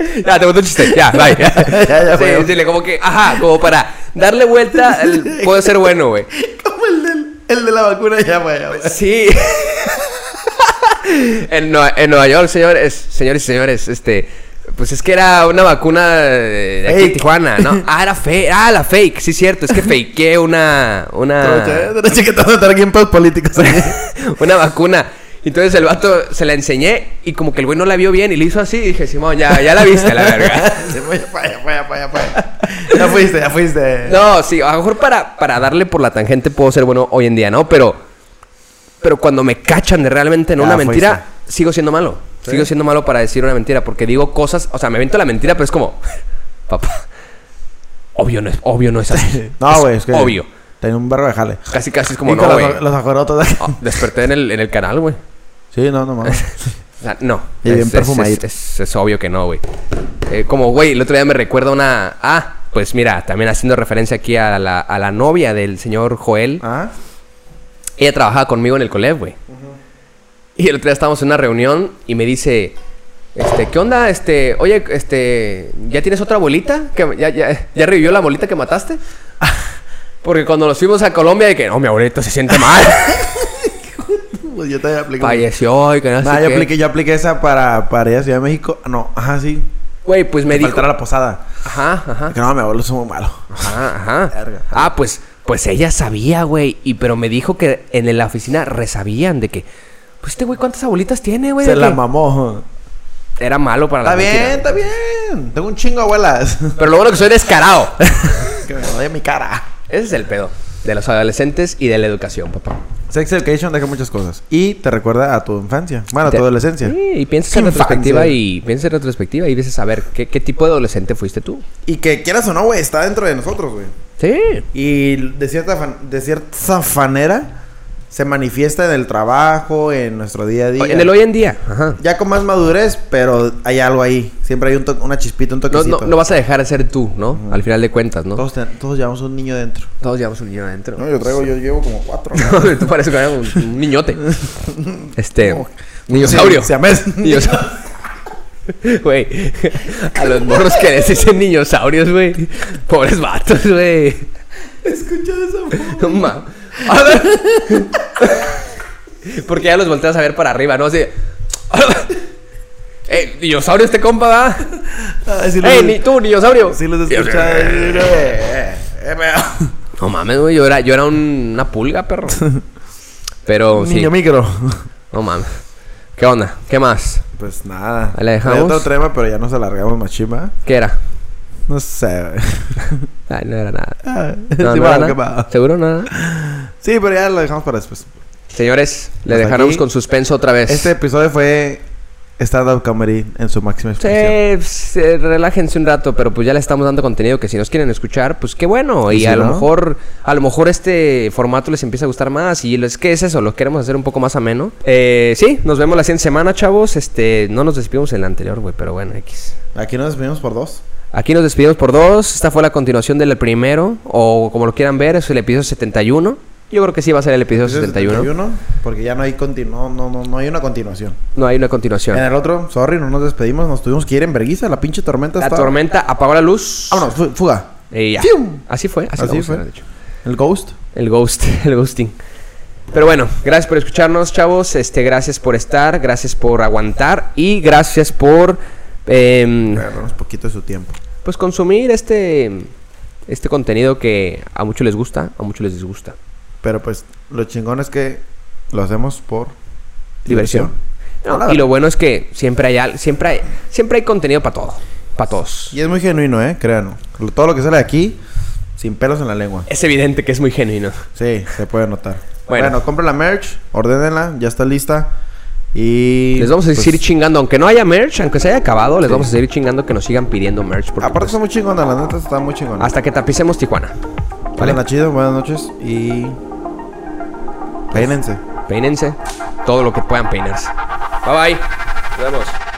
Ya, te gustó un chiste. Ya, bye. Ya, ya sí, fue. sí, como que, ajá, como para darle vuelta, el- puede ser bueno, güey. Como el, del, el de la vacuna, ya, güey. Sí. en, Nue- en Nueva York, señores, señores y señores, este, pues es que era una vacuna de, aquí Fake. Tijuana, ¿no? Ah, era fake, ah, la fake, sí, cierto, es que fakeé una, una, Trocha, Derecho que te vas a estar aquí en políticos. una vacuna. Entonces el vato se la enseñé y como que el güey no la vio bien y le hizo así y dije, Simón, ya, ya la viste, la verga. Ya fuiste, ya fuiste. No, sí, a lo mejor para, para darle por la tangente puedo ser bueno hoy en día, ¿no? Pero, pero cuando me cachan de realmente en Ya una fuiste. mentira, sigo siendo malo. ¿Sí? Sigo siendo malo para decir una mentira porque digo cosas, o sea, me invento la mentira, pero es como, papá, obvio no es, obvio no es así. No, güey, es que. Obvio. Tenía un verbo de jale. Casi, casi es como, Y no, güey. los, los ajorotos. de- Ah, desperté en el, en el canal, güey. Sí, no, no mames. O sea, no. Y bien es, es- perfumadito. Es, es- es obvio que no, güey. Eh, como, güey, el otro día me recuerda una... Ah, pues mira, también haciendo referencia aquí a la, a la novia del señor Joel. ¿Ah? Ella trabajaba conmigo en el colegio, güey. Y el otro día estábamos en una reunión y me dice, este, ¿qué onda? Este, oye, este, ¿ya tienes otra abuelita? ¿Que ya, ya, ¿Ya revivió la abuelita que mataste? Porque cuando nos fuimos a Colombia, de que, no, mi abuelito se siente mal. Pues yo te apliqué. Falleció y que no Nah, sé yo qué. apliqué, yo apliqué esa para, para ir a Ciudad de México. Ah, No, ajá, sí. Güey, pues me Me dijo... faltara la posada. Ajá, ajá. Que no, mi abuelo es muy malo. Ajá, ajá. Verga. Ah, pues, pues ella sabía, güey. Y pero me dijo que en la oficina resabían de que, pues este güey, ¿cuántas abuelitas tiene, güey? Se la que mamó. Era malo para Está las bien, está bien. Tengo un chingo de abuelas. Pero lo bueno que soy descarado. que me odia mi cara. Ese es el pedo de los adolescentes y de la educación, papá. Sex Education deja muchas cosas. Y te recuerda a tu infancia. Bueno, a tu adolescencia. Sí, y piensas en Infancia. retrospectiva y piensas en retrospectiva y dices a ver qué, qué tipo de adolescente fuiste tú. Y que quieras o no, güey, está dentro de nosotros, güey. Sí. Y de cierta, fan- de cierta manera se manifiesta en el trabajo, en nuestro día a día. En el hoy en día. Ajá. Ya con más madurez, pero hay algo ahí. Siempre hay un una chispita, un No, toquecito. no, no vas a dejar de ser tú, ¿no? Al final de cuentas, ¿no? todos, todos llevamos un niño dentro. Todos llevamos un niño adentro. No, yo traigo, yo llevo como cuatro. Tú pareces que un, un niñote. Este. Niñosaurio. Sí. Güey, a los morros que les dicen dinosaurios, güey. Pobres vatos, güey. Escucha esa No ma- A ver. Porque ya los volteas a ver para arriba, ¿no? Así. ¡Eh, dinosaurio este compa, va! Ay, ¡Ey, los- ni tú, dinosaurio! Sí los. Eh, eh, eh, No mames, güey, yo era, yo era un- una pulga, perro. Pero sí. niño micro. No mames. ¿Qué onda? ¿Qué más? Pues nada. Ahí la dejamos. Hay otro tema, pero ya nos alargamos más chimba. ¿Qué era? No sé, güey. Ay, no era nada. Ah, No, sí, no era ¿qué nada. ¿Seguro nada? Sí, pero ya lo dejamos para después. Señores, le dejaremos con suspenso otra vez. Este episodio fue stand-up comedy en su máxima Sí, expresión. pues, eh, relájense un rato, pero pues ya le estamos dando contenido que si nos quieren escuchar, pues qué bueno. ¿Y Y, si a lo mejor, a lo mejor este formato les empieza a gustar más. Y es que es eso, lo queremos hacer un poco más ameno. Eh, sí, nos vemos la siguiente semana, chavos. Este, no nos despedimos en el anterior, güey, pero bueno, X. Aquí nos despedimos por dos. Aquí nos despedimos por dos. Esta fue la continuación del primero, o como lo quieran ver, es el episodio 71. Yo creo que sí va a ser el episodio Ese es 71. 71, porque ya no hay no, no, no, no hay una continuación. No hay una continuación. En el otro, sorry, no nos despedimos, nos tuvimos que ir en verguiza, la pinche tormenta La estaba- tormenta apagó la luz. Vámonos, fu- fuga. Y ya. ¡Fium! Así fue, así, fue. dicho. El ghost. El ghost, el ghosting. Pero bueno, gracias por escucharnos, chavos. Este, gracias por estar, gracias por aguantar y gracias por em, poquito de su tiempo. pues consumir este este contenido que a muchos les gusta, a muchos les disgusta. Pero pues, lo chingón es que lo hacemos por Diversión. No, y lo bueno es que siempre hay al- siempre hay siempre hay contenido para todo, para todos. Y es muy genuino, ¿eh? Créanlo. Lo- Todo lo que sale de aquí, sin pelos en la lengua. Es evidente que es muy genuino. Sí, se puede notar. Bueno. Bueno, compren la merch, ordénenla, ya está lista. Y. Les vamos a pues, seguir chingando, aunque no haya merch, aunque se haya acabado, les vamos a seguir chingando que nos sigan pidiendo merch. Porque, Aparte, pues, está muy chingona, la neta está muy chingona. hasta que tapicemos Tijuana. Vale, chido, buenas noches y. Peínense. Peínense todo lo que puedan peinarse. Bye bye. Nos vemos.